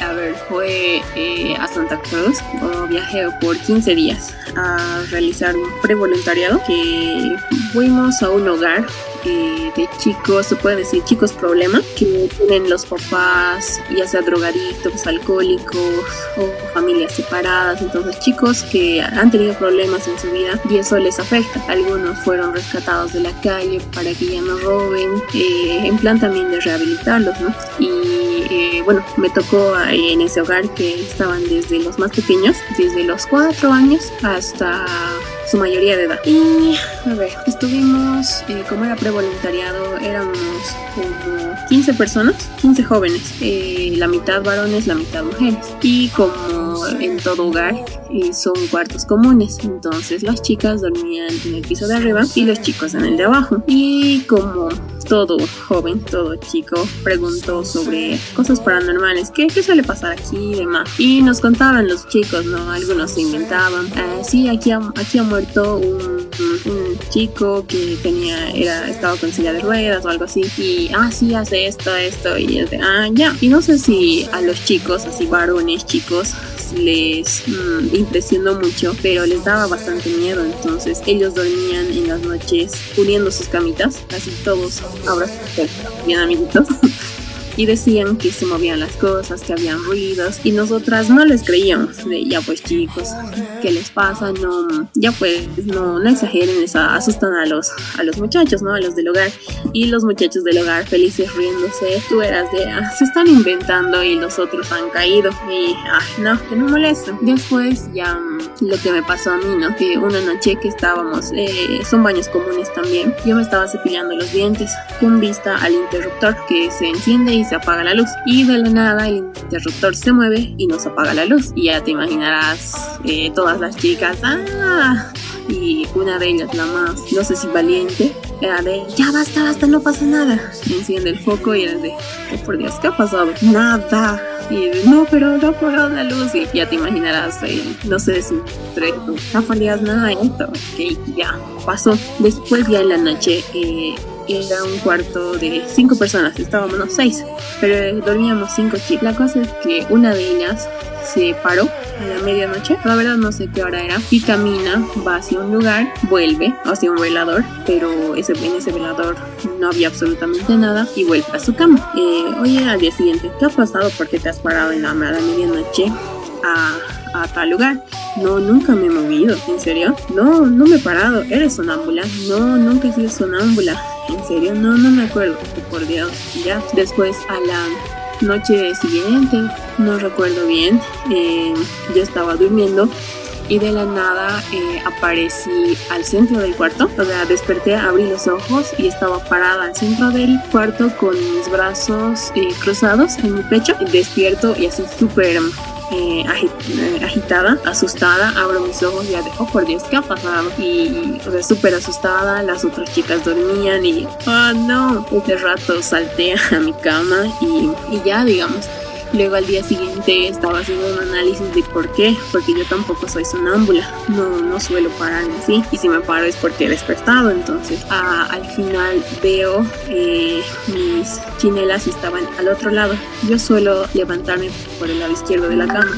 A ver, fue eh, a Santa Cruz, o viajé por 15 días a realizar un prevoluntariado que fuimos a un hogar eh, de chicos, se puede decir chicos problema, que tienen los papás ya sea drogadictos, alcohólicos o familias separadas, entonces chicos que han tenido problemas en su vida y eso les afecta. Algunos fueron rescatados de la calle para que ya no roben, eh, en plan también de rehabilitarlos, ¿no? Y eh, bueno, me tocó en ese hogar que estaban desde los más pequeños, desde los 4 años hasta su mayoría de edad. Y a ver, estuvimos, eh, como era prevoluntariado, éramos como 15 personas, 15 jóvenes, eh, la mitad varones, la mitad mujeres. Y como en todo hogar eh, son cuartos comunes, entonces las chicas dormían en el piso de arriba y los chicos en el de abajo. Y como todo joven, todo chico, preguntó sobre cosas paranormales, qué, qué suele pasar aquí y demás. Y nos contaban los chicos, ¿no? Algunos se inventaban. Eh, sí, aquí ha, aquí ha muerto un, un, chico que tenía, era, estaba con silla de ruedas o algo así. Y, ah, sí, hace esto, esto. Y es de, ah, ya. Y no sé si a los chicos, así varones chicos, les mmm, impresionó mucho, pero les daba bastante miedo. Entonces ellos dormían en las noches uniendo sus camitas, así todos ahora bien amiguitos. *laughs* y decían que se movían las cosas, que habían ruidos y nosotras no les creíamos. De, ya pues chicos, ¿qué les pasa? No, ya pues no, no exageren, les asustan a los, a los muchachos, ¿no? A los del hogar. Y los muchachos del hogar felices riéndose, tú eras de, ah, se están inventando y los otros han caído. Y, ah, no, que no molesten. Después ya mm, lo que me pasó a mí, ¿no? Que una noche que estábamos, eh, son baños comunes también, yo me estaba cepillando los dientes con vista al interruptor que se enciende y se apaga la luz. Y de la nada el interruptor se mueve y nos apaga la luz. Y ya te imaginarás eh, todas las chicas, ¡ah! Y una de ellas, la más, no sé si valiente, era de, ya basta, basta, no pasa nada. Enciende el foco y era de, oh, por Dios, ¿qué ha pasado? Nada. Y de, no, pero no apagado la luz. Y ya te imaginarás, el, no sé si no Dios, nada, esto. Ok, ya pasó. Después ya en la noche, eh, era un cuarto de cinco personas, estábamos seis, pero dormíamos cinco chicos. La cosa es que una de ellas se paró a la medianoche, la verdad no sé qué hora era, y camina, va hacia un lugar, vuelve hacia un velador, pero ese, en ese velador no había absolutamente nada y vuelve a su cama. Eh, oye, al día siguiente, ¿qué ha pasado? ¿Por qué te has parado en la, a la medianoche a, a tal lugar? No, nunca me he movido, ¿en serio? No, no me he parado, ¿eres sonámbula? No, nunca he sido sonámbula. ¿En serio? No, no me acuerdo, por Dios. Ya, después a la noche siguiente, no recuerdo bien, eh, yo estaba durmiendo y de la nada eh, aparecí al centro del cuarto. O sea, desperté, abrí los ojos y estaba parada al centro del cuarto con mis brazos eh, cruzados en mi pecho. Despierto y así súper eh, agitada, asustada, abro mis ojos y ya de, oh por Dios, ¿qué ha pasado? Y, súper asustada, las otras chicas dormían y, oh no, ese rato salté a mi cama y, y ya, digamos, Luego al día siguiente estaba haciendo un análisis de por qué, porque yo tampoco soy sonámbula, no, no suelo pararme así, y si me paro es porque he despertado, entonces al final veo eh, mis chinelas estaban al otro lado. Yo suelo levantarme por el lado izquierdo de la cama,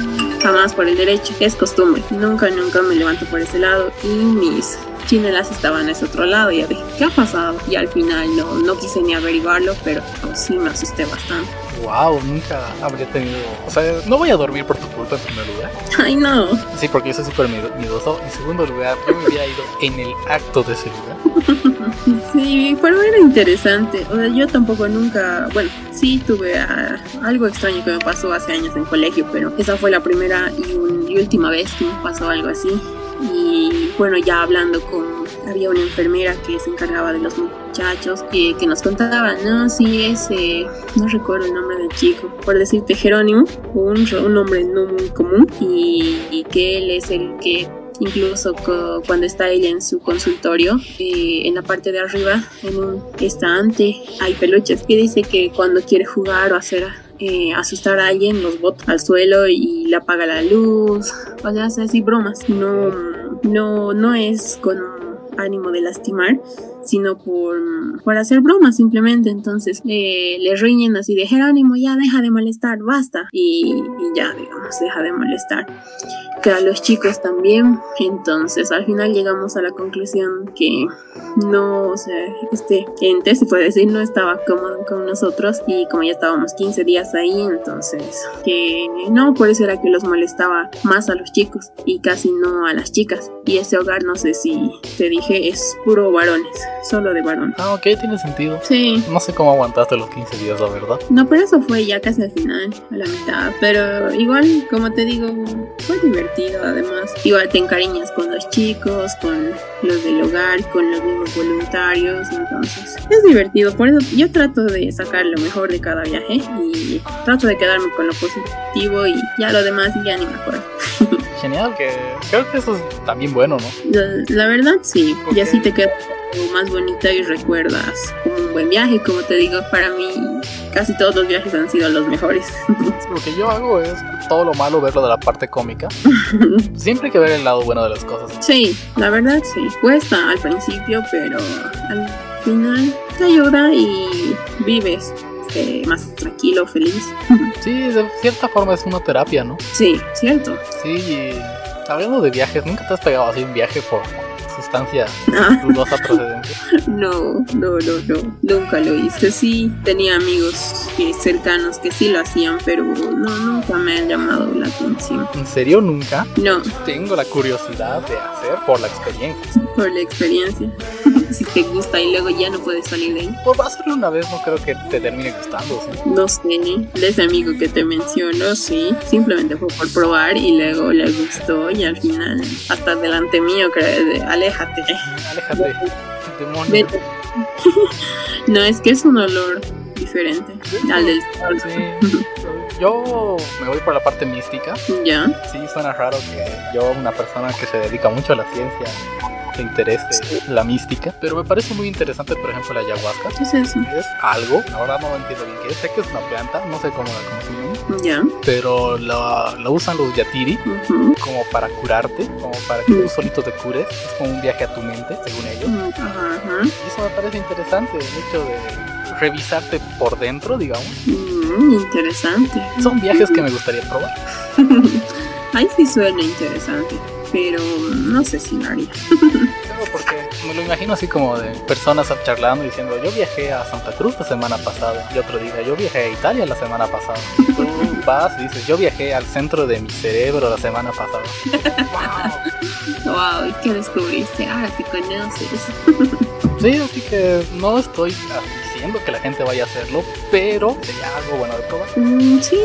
jamás por el derecho, es costumbre, nunca, nunca me levanto por ese lado y mis chinelas estaban a ese otro lado y ya dije, ¿qué ha pasado? Y al final no, no quise ni averiguarlo, pero sí me asusté bastante wow, nunca habría tenido. O sea, no voy a dormir por tu culpa en primer lugar. Ay, no. Sí, porque yo soy súper miedoso. En segundo lugar, yo me había ido en el acto de ese lugar. *laughs* Sí, pero era interesante. O sea, yo tampoco nunca. Bueno, sí tuve ah, algo extraño que me pasó hace años en colegio, pero esa fue la primera y, y última vez que me pasó algo así. Y bueno, ya hablando con. Había una enfermera que se encargaba de los muchachos que, que nos contaban, ¿no? Sí, ese, no recuerdo el nombre del chico, por decirte Jerónimo, un, un nombre no muy común, y, y que él es el que incluso cuando está ella en su consultorio, eh, en la parte de arriba, en un estante, hay peluches que dice que cuando quiere jugar o hacer eh, asustar a alguien, los bota al suelo y le apaga la luz, o sea, hace así bromas. No, no, no es con ánimo de lastimar, sino por, por hacer bromas simplemente. Entonces eh, le riñen así de Jerónimo, ya deja de molestar, basta. Y, y, ya, digamos, deja de molestar. Que a los chicos también. Entonces al final llegamos a la conclusión que no, o sea, este ente, se puede decir, no estaba cómodo con nosotros. Y como ya estábamos 15 días ahí, entonces que no, por eso era que los molestaba más a los chicos y casi no a las chicas. Y ese hogar, no sé si te dije, es puro varones solo de varón. Ah, ok, tiene sentido. Sí. No sé cómo aguantaste los 15 días, la verdad. No, pero eso fue ya casi al final, a la mitad. Pero igual, como te digo, fue divertido además. Igual te encariñas con los chicos, con los del hogar, con los mismos voluntarios. Entonces, es divertido. Por eso yo trato de sacar lo mejor de cada viaje y trato de quedarme con lo positivo y ya lo demás ya ni me acuerdo. *laughs* Genial, que creo que eso es también bueno, ¿no? La, la verdad, sí. Okay. Y así te quedas más bonita y recuerdas como un buen viaje. Como te digo, para mí casi todos los viajes han sido los mejores. *laughs* Lo que yo hago es todo lo malo verlo de la parte cómica. Siempre hay que ver el lado bueno de las cosas. Sí, la verdad sí. Cuesta al principio, pero al final te ayuda y vives eh, más tranquilo, feliz. Sí, de cierta forma es una terapia, ¿no? Sí, cierto. Sí, y hablando de viajes, ¿nunca te has pegado así un viaje por sustancia dudosa procedencia. *laughs* No, no, no, no, nunca lo hice. Sí, tenía amigos cercanos que sí lo hacían, pero no, nunca me han llamado la atención. ¿En serio nunca? No, Tengo la curiosidad de hacer por la experiencia. por la experiencia. *laughs* si te gusta y luego ya no puedes salir de ahí. Por hacerlo una vez no creo que te termine gustando, ¿sí? No sé, de ese amigo que te menciono, sí, simplemente fue por probar y luego le gustó y al final, hasta delante mío, creo, de, aléjate. Aléjate, demonio. *laughs* No, es que es un olor diferente al del sol. Sí. Yo me voy por la parte mística. Ya, Sí, suena raro que yo, una persona que se dedica mucho a la ciencia, te interese la mística, pero me parece muy interesante, por ejemplo, la ayahuasca. ¿qué es eso? Es algo, ahora no entiendo bien qué es, sé que es una planta, no sé cómo la consumen, Ya, pero la, la usan los yatiri ujú, como para curarte, como para que tú solito te cures, es como un viaje a tu mente, según ellos. ajá, ajá. Y eso me parece interesante, el hecho de revisarte por dentro, digamos. Mm, interesante. Son viajes que me gustaría probar. *laughs* Ahí sí suena interesante, pero no sé si lo haría. Claro, porque me lo imagino así como de personas charlando diciendo yo viajé a Santa Cruz la semana pasada y otro diga yo viajé a Italia la semana pasada. Tú *laughs* vas y dices yo viajé al centro de mi cerebro la semana pasada. *laughs* ¡Wow! Wow, ¿y qué descubriste? Ahora te conoces. Sí, así que no estoy diciendo que la gente vaya a hacerlo, pero sería algo bueno de probar. Mm, sí,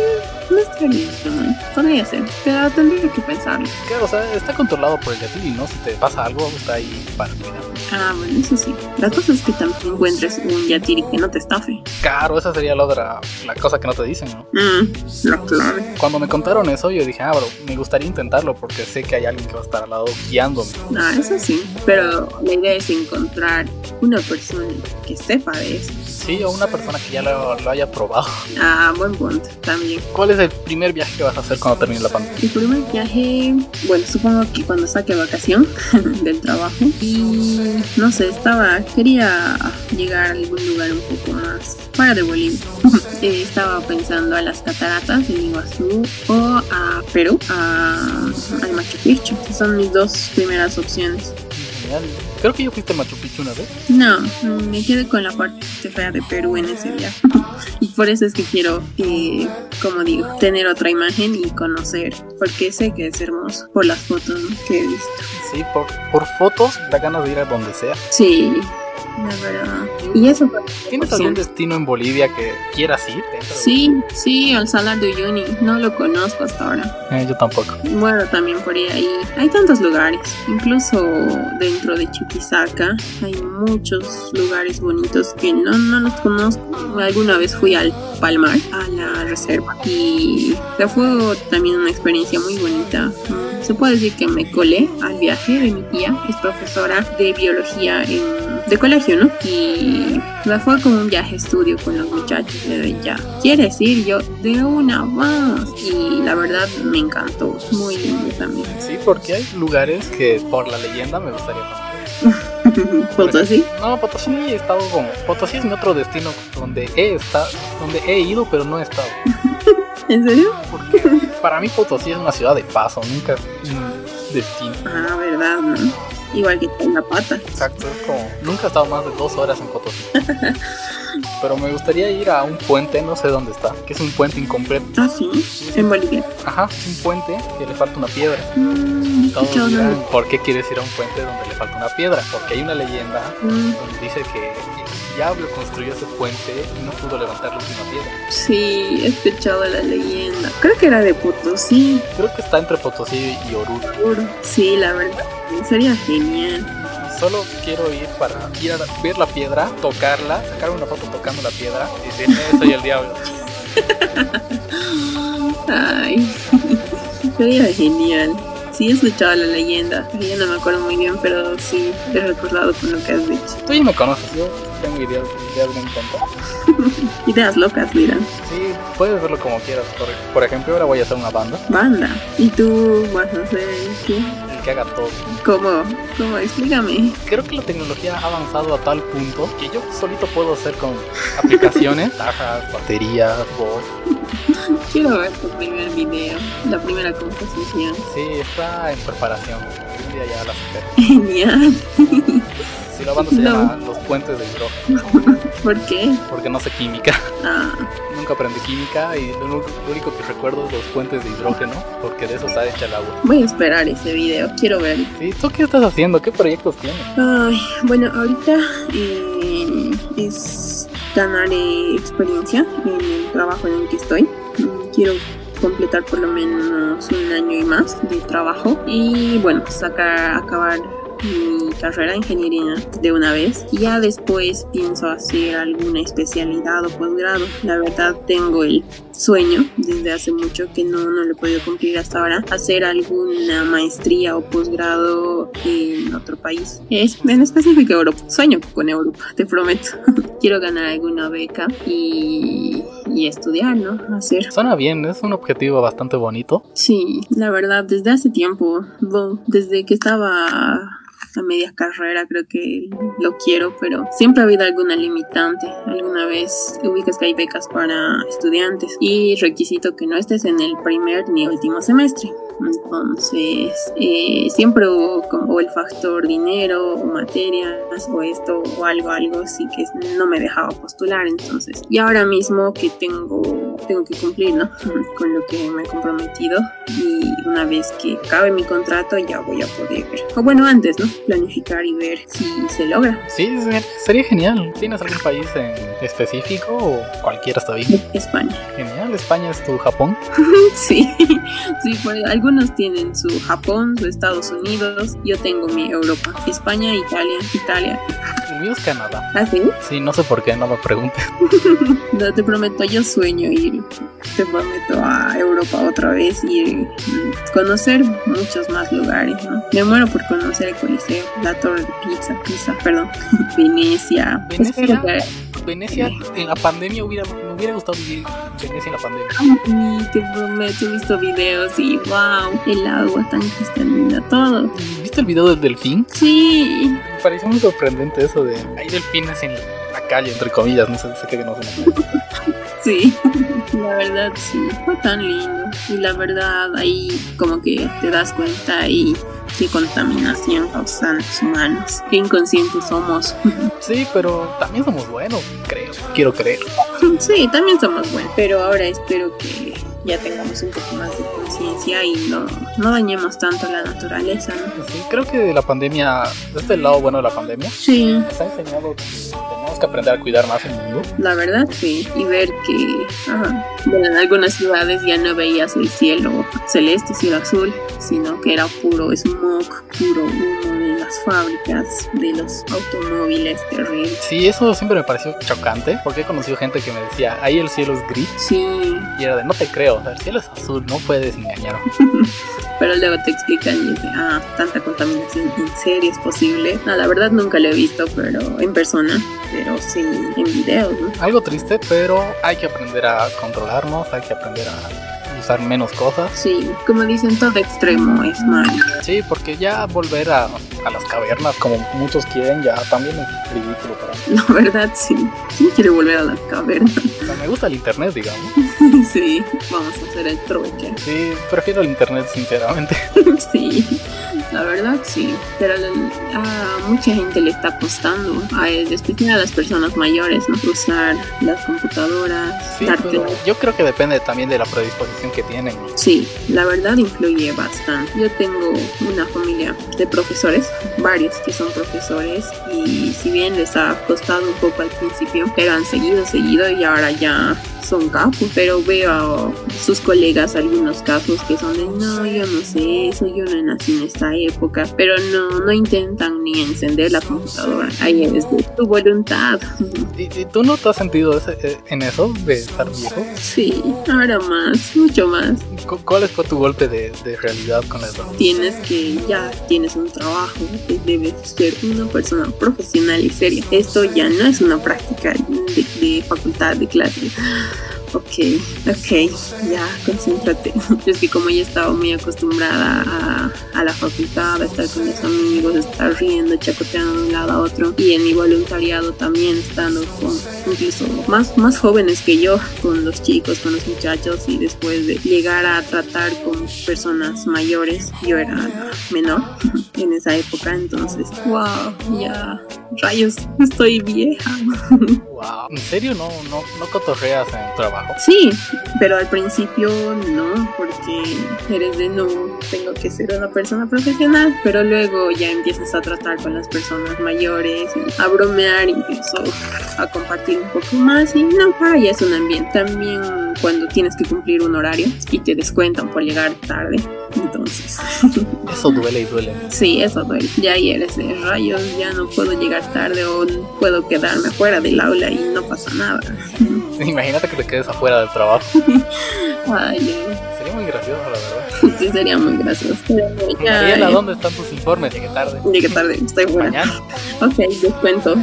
no estaría mal. Podría ser, pero tendría que pensarlo. Claro, o sea, está controlado por el yatiri, ¿no? Si te pasa algo, está ahí para cuidar. Ah, bueno, eso sí. La cosa es que también encuentres un yatiri que no te estafe. Claro, esa sería la otra, la cosa que no te dicen, ¿no? Mm, la clave. Cuando me contaron eso, yo dije, ah, bro, me gustaría intentarlo porque sé que hay alguien que va a estar al lado guiándome. Ah, eso sí. Pero la idea es encontrar una persona que sepa de eso. Sí, o una persona que ya lo, lo haya probado. Ah, buen punto, también. ¿Cuál es el primer viaje que vas a hacer cuando termine la pandemia? Mi primer viaje, bueno, supongo que cuando saque vacación *laughs* del trabajo. Y no sé, estaba, quería llegar a algún lugar un poco más fuera de Bolivia. *laughs* Eh, estaba pensando a las cataratas del Iguazú o a Perú, a, al Machu Picchu. Son mis dos primeras opciones. Genial. Creo que yo fuiste a Machu Picchu una vez. No, mm, me quedé con la parte fea de Perú en ese viaje. *laughs* y por eso es que quiero, eh, como digo, tener otra imagen y conocer, porque sé que es hermoso por las fotos ¿no? que he visto. Sí, por, por fotos da ganas de ir a donde sea. Sí, la verdad. Y eso ¿Tienes algún destino en Bolivia que quieras ir? de- Sí, sí, al Salar de Uyuni. No lo conozco hasta ahora. Eh, yo tampoco. Bueno, también por ir ahí. Hay tantos lugares. Incluso dentro de Chuquisaca hay muchos lugares bonitos que no, no los conozco. Alguna vez fui al Palmar, a la reserva. Y fue también una experiencia muy bonita. Se puede decir que me colé al viaje de mi tía. Es profesora de biología en de colegio, ¿no? Y me fue como un viaje estudio con los muchachos. De ya, ¿quieres ir? Yo, de una más. Y la verdad me encantó. Muy lindo también. Sí, porque hay lugares que por la leyenda me gustaría conocer. *laughs* Potosí. No, Potosí he estado como. Potosí es mi otro destino donde he estado, donde he ido, pero no he estado. *laughs* ¿En serio? Porque para mí Potosí es una ciudad de paso, nunca es un destino. Ah, verdad, ¿no? Igual que en la pata. Exacto, es como. Nunca he estado más de dos horas en Potosí. *laughs* Pero me gustaría ir a un puente, no sé dónde está, que es un puente incompleto. Ah, sí. En Bolivia. Ajá, es un puente que le falta una piedra. Mm, Todos dirán, ¿por qué quieres ir a un puente donde le falta una piedra? Porque hay una leyenda Mm, donde dice que diablo construyó ese puente y no pudo levantar la última piedra. Sí, he escuchado la leyenda. Creo que era de Potosí. Creo que está entre Potosí y Oruro. Sí, la verdad. Sería genial. Solo quiero ir para ir a ver la piedra, tocarla, sacar una foto tocando la piedra y decir, "Eh, soy el diablo. *laughs* Ay, *laughs* sería genial. Sí, he escuchado la leyenda. Ya no me acuerdo muy bien, pero sí he recordado con lo que has dicho. Tú ya me conoces, yo tengo ideas, ideas bien tontas. *laughs* Ideas locas, dirán. Sí, puedes verlo como quieras. Por, por ejemplo, ahora voy a hacer una banda, Banda. ¿Y tú vas a hacer qué? el que haga todo. ¿Cómo? ¿Cómo? Explícame. Creo que la tecnología ha avanzado a tal punto que yo solito puedo hacer con aplicaciones, *laughs* tajas, baterías, voz. *laughs* Quiero ver tu primer video, la primera composición. Sí, está en preparación. Un día ya la supero. Genial. Si la banda se No. llama Los Puentes de Hidrógeno, *laughs* ¿Por qué? porque no sé química. Ah, *laughs* Nunca aprendí química y lo único- que recuerdo es los puentes de hidrógeno, porque de eso está hecha el agua. voy a esperar ese video, quiero verlo. ¿Y tú qué estás haciendo? ¿Qué proyectos tienes? Ay, bueno, ahorita eh, es ganar eh, experiencia en el trabajo en el que estoy. Mm, Quiero completar por lo menos un año y más de trabajo y bueno, sacar, acabar mi carrera de ingeniería de una vez y ya después pienso hacer alguna especialidad o posgrado. La verdad tengo el sueño desde hace mucho que no, no lo he podido cumplir hasta ahora, hacer alguna maestría o posgrado en otro país. Es en específico Europa. Sueño con Europa, te prometo. *laughs* Quiero ganar alguna beca y, y estudiar, ¿no? Hacer. Suena bien, es un objetivo bastante bonito. Sí, la verdad, desde hace tiempo, bueno, desde que estaba a media carrera creo que lo quiero, pero siempre ha habido alguna limitante. Alguna vez ubicas que hay becas para estudiantes y requisito que no estés en el primer ni último semestre. Entonces, eh, siempre hubo como o el factor dinero o materias o esto o algo, algo así que no me dejaba postular. Entonces, y ahora mismo que tengo, tengo que cumplir, ¿no? *laughs* Con lo que me he comprometido y una vez que acabe mi contrato ya voy a poder, o bueno, antes, ¿no? Planificar y ver si se logra. Sí, ser- sería genial. ¿Tienes algún país en específico o cualquiera está bien? España. Genial, España es tu Japón. *laughs* Sí, *laughs* sí, pues algunos tienen su Japón, su Estados Unidos, yo tengo mi Europa, España, Italia, Italia. El mío es Canadá. ¿Ah, sí? Sí, no sé por qué, no me preguntes. *laughs* No te prometo, yo sueño ir, te prometo a Europa otra vez y conocer muchos más lugares, ¿no? Me muero por conocer el Coliseo, la Torre de Pizza, Pisa, perdón, *laughs* Venecia. Venecia. Venecia, en la pandemia hubiera, me hubiera gustado vivir en Venecia en la pandemia. Ay, te prometo, he visto videos y wow, el agua tan cristalina, todo. ¿Viste el video del delfín? Sí, Me pareció muy sorprendente eso de hay delfines en la calle, entre comillas, no sé, sé que no son. *laughs* Sí, *laughs* la verdad sí, fue tan lindo. Y la verdad ahí como que te das cuenta y qué contaminación causan los humanos, qué inconscientes somos. *laughs* Sí, pero también somos buenos, creo. Quiero creer. Sí, también somos buenos, pero ahora espero que ya tengamos un poco más de conciencia y no, no dañemos tanto la naturaleza, ¿no? Sí, creo que la pandemia, este es el lado bueno de la pandemia, Sí, nos ha enseñado que tenemos que aprender a cuidar más el mundo. la verdad sí, y ver que ajá, bueno, en algunas ciudades ya no veías el cielo celeste, cielo azul, sino que era puro smog, puro humo de las fábricas, de los automóviles, terrible. Sí, eso siempre me pareció chocante, porque he conocido gente que me decía, ahí el cielo es gris, Sí, y era de, no te creo, o sea, el cielo es azul, no puedes engañarme. *laughs* pero luego te explican y de, ah, tanta contaminación, ¿en serio es posible? No, la verdad nunca lo he visto, pero en persona, pero sí en videos, ¿no? Algo triste, pero hay que aprender a controlarnos, hay que aprender a usar menos cosas. Sí, como dicen, todo extremo es malo. Sí, porque ya volver a, a las cavernas, como muchos quieren, ya también es ridículo para mí. *laughs* La verdad, sí. ¿Quién quiere volver a las cavernas? Me gusta el internet, digamos. *laughs* sí, vamos a hacer el trueque. Sí, prefiero el internet, sinceramente. *laughs* sí, la verdad, sí. Pero a mucha gente le está costando, a, especialmente a las personas mayores, ¿no? Usar las computadoras, Sí, pero yo creo que depende también de la predisposición que tienen. Sí, la verdad influye bastante. Yo tengo una familia de profesores, varios que son profesores, y si bien les ha costado un poco al principio, pero han seguido, seguido y ahora ya son capos. Pero veo a sus colegas algunos casos que son de no, yo no sé eso, yo no nací en esta época, pero no, no intentan ni encender la computadora. Ahí es de tu voluntad. ¿Y, y tú no te has sentido ese- eh, en eso de estar viejo? Sí, ahora más, mucho más. Cu- ¿Cuál fue tu golpe de, de realidad con edad? tienes que ya tienes un trabajo, debes ser una persona profesional y seria. Esto ya no es una práctica de facultad, de clase. Ok, ok, ya, concéntrate. *laughs* Es que como ya estaba muy acostumbrada a, a la facultad, a estar con mis amigos, a estar riendo, chacoteando de un lado a otro, y en mi voluntariado también estando con incluso más, más jóvenes que yo, con los chicos, con los muchachos, y después de llegar a tratar con personas mayores, yo era menor *laughs* en esa época, entonces, wow, ya, rayos, estoy vieja. Wow. *laughs* ¿En serio no, no, no cotorreas en tu trabajo? Sí, pero al principio no, porque eres de no, tengo que ser una persona profesional, pero luego ya empiezas a tratar con las personas mayores, y a bromear, incluso a compartir un poco más y no, para ya es un ambiente. También cuando tienes que cumplir un horario y te descuentan por llegar tarde, entonces. *laughs* Eso duele y duele. Sí, eso duele. Ya eres de rayos, ya no puedo llegar tarde o puedo quedarme fuera del aula y no pasa nada. *laughs* Imagínate que te quedes afuera del trabajo. *laughs* gracioso, la verdad. *laughs* Sí, sería muy gracioso. Mariela, ¿dónde están tus informes? Llegué tarde. Llegué tarde, estoy fuera. Mañana. Ok, descuento.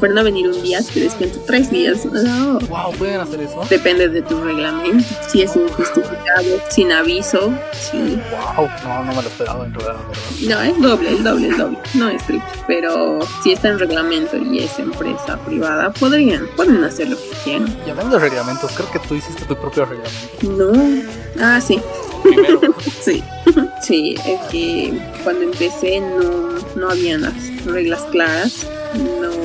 Por no venir un día, te descuento tres días. No. Wow, ¿pueden hacer eso? Depende de tu reglamento. Si es injustificado, sin aviso, sí. Wow, no, no me lo esperaba en realidad, la verdad. No, es doble, es doble, es doble. No es triple. Pero si está en reglamento y es empresa privada, podrían, pueden hacer lo que quieran. Y hablando de reglamentos, creo que tú hiciste tu propio reglamento. No. Ah, sí. *laughs* Sí, sí, es que cuando empecé no, no había las reglas claras, no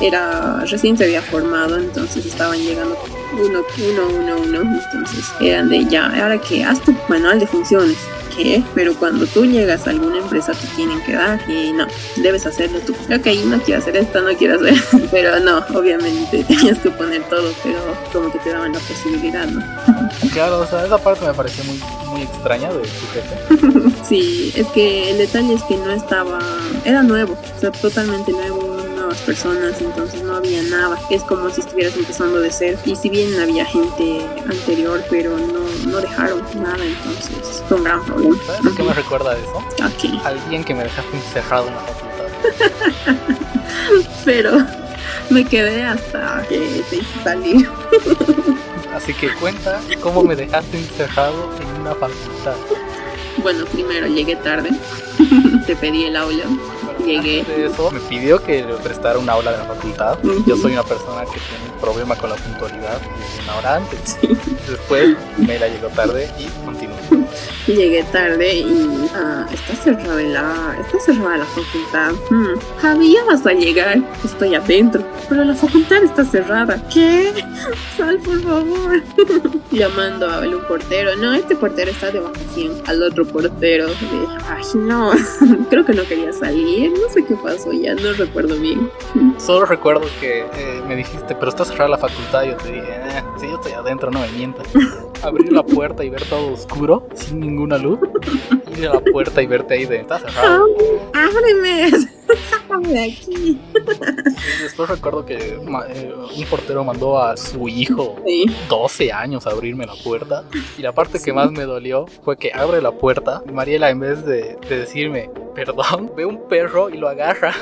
era, recién se había formado, entonces estaban llegando uno, uno, uno, uno, entonces eran de ya, ahora que haz tu manual de funciones. ¿Qué? Pero cuando tú llegas a alguna empresa te tienen que dar y no, debes hacerlo tú. Ok, no quiero hacer esto, no quiero hacer, *laughs* pero no, obviamente *laughs* tenías que poner todo, pero como que te daban la posibilidad, ¿no? *laughs* claro, o sea, esa parte me pareció muy, muy extraña de tu jefe. Sí, es que el detalle es que no estaba, era nuevo, o sea, totalmente nuevo, nuevas personas, entonces no había nada. Es como si estuvieras empezando de cero. Y si bien había gente anterior, pero no, no dejaron nada, entonces fue un gran problema. ¿Sabes a qué me recuerda eso? Ok, Alguien que me dejaste encerrado en la facultad. *laughs* pero me quedé hasta que te hice salir. Así que cuenta cómo me dejaste encerrado en una facultad. Bueno, primero llegué tarde, te pedí el aula, llegué. Antes de eso, me pidió que le prestara un aula de la facultad. Yo soy una persona que tiene un problema con la puntualidad y una hora antes. Después me la llegó tarde y continuó. Llegué tarde y ah, está cerrada la está cerrada la facultad. Hmm, Javi, vas a llegar. Estoy adentro, pero la facultad está cerrada. ¿Qué? *laughs* Sal, por favor. *laughs* Llamando a un portero. No, este portero está de vacación. Al otro portero. De, Ay, no. *laughs* Creo que no quería salir. No sé qué pasó ya. No recuerdo bien. Solo recuerdo que eh, me dijiste, pero está cerrada la facultad. Yo te dije, eh, si yo estoy adentro, no me mientas. Abrir la puerta y ver todo oscuro, sin ninguna luz. A la puerta y verte ahí de, cerrado. ¡Ábreme! *laughs* ¡Sácame de aquí! Y después recuerdo que eh, un portero mandó a su hijo Sí. 12 años a abrirme la puerta. Y la parte que más me dolió fue que abre la puerta. y Mariela, en vez de, de decirme perdón, *laughs* ve un perro y lo agarra.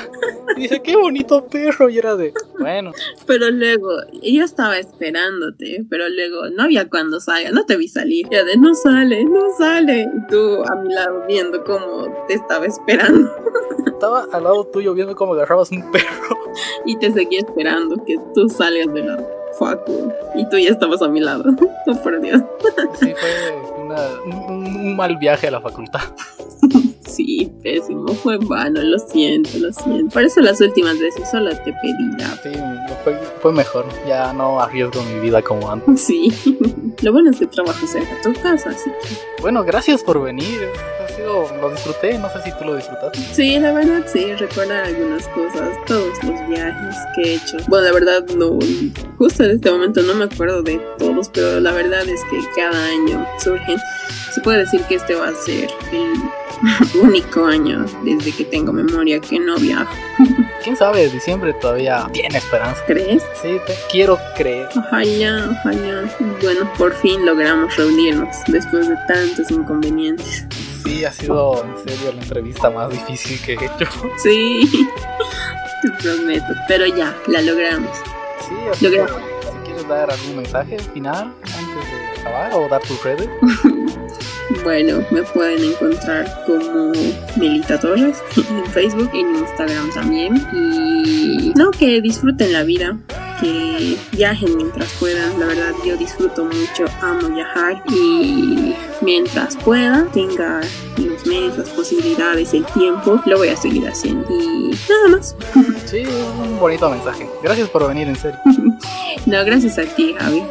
Y dice, qué bonito perro. Y era de, bueno, Pero luego, yo estaba esperándote, pero luego no había cuando salga, no te vi salir. Ya de no sale, no sale. Y tú a mi lado viendo cómo te estaba esperando *laughs* estaba al lado tuyo viendo cómo agarrabas un perro. y te seguía esperando que tú salgas de la facu y tú ya estabas a mi lado. *laughs* Oh, por Dios. Sí, fue una- un, un mal viaje a la facultad. *laughs* Sí, pésimo, fue en vano, lo siento, lo siento. Por eso las últimas veces solo te pedí ya. Sí, fue, fue mejor. Ya no arriesgo mi vida como antes. *laughs* Sí, lo bueno es que trabajo cerca de tu casa, así que Bueno, gracias por venir. Ha sido, lo disfruté. No sé si tú lo disfrutaste. Sí, la verdad sí, recordar algunas cosas, todos los viajes que he hecho. Bueno, la verdad no, justo en este momento no me acuerdo de todos, pero la verdad es que cada año surgen. Se puede decir que este va a ser el *laughs* único año desde que tengo memoria que no viajo. Quién sabe, diciembre todavía tiene esperanza. ¿Crees? Sí, te quiero creer. Ojalá, ojalá. Bueno, por fin logramos reunirnos después de tantos inconvenientes. Sí, ha sido en serio la entrevista más difícil que he hecho. *laughs* Sí, *laughs* te prometo. Pero ya, la logramos. Sí, así que Logramos. si quieres ¿quieres dar algún mensaje final antes de acabar o dar tus redes? Bueno, me pueden encontrar como Melita Torres *laughs* en Facebook, en Instagram también. Y no, que disfruten la vida, que viajen mientras puedan. La verdad, yo disfruto mucho, amo viajar y mientras pueda, tenga los medios, las posibilidades, el tiempo, lo voy a seguir haciendo. Y nada más. *laughs* Sí, un bonito mensaje. Gracias por venir, en serio. *laughs* no, gracias a ti, Javi.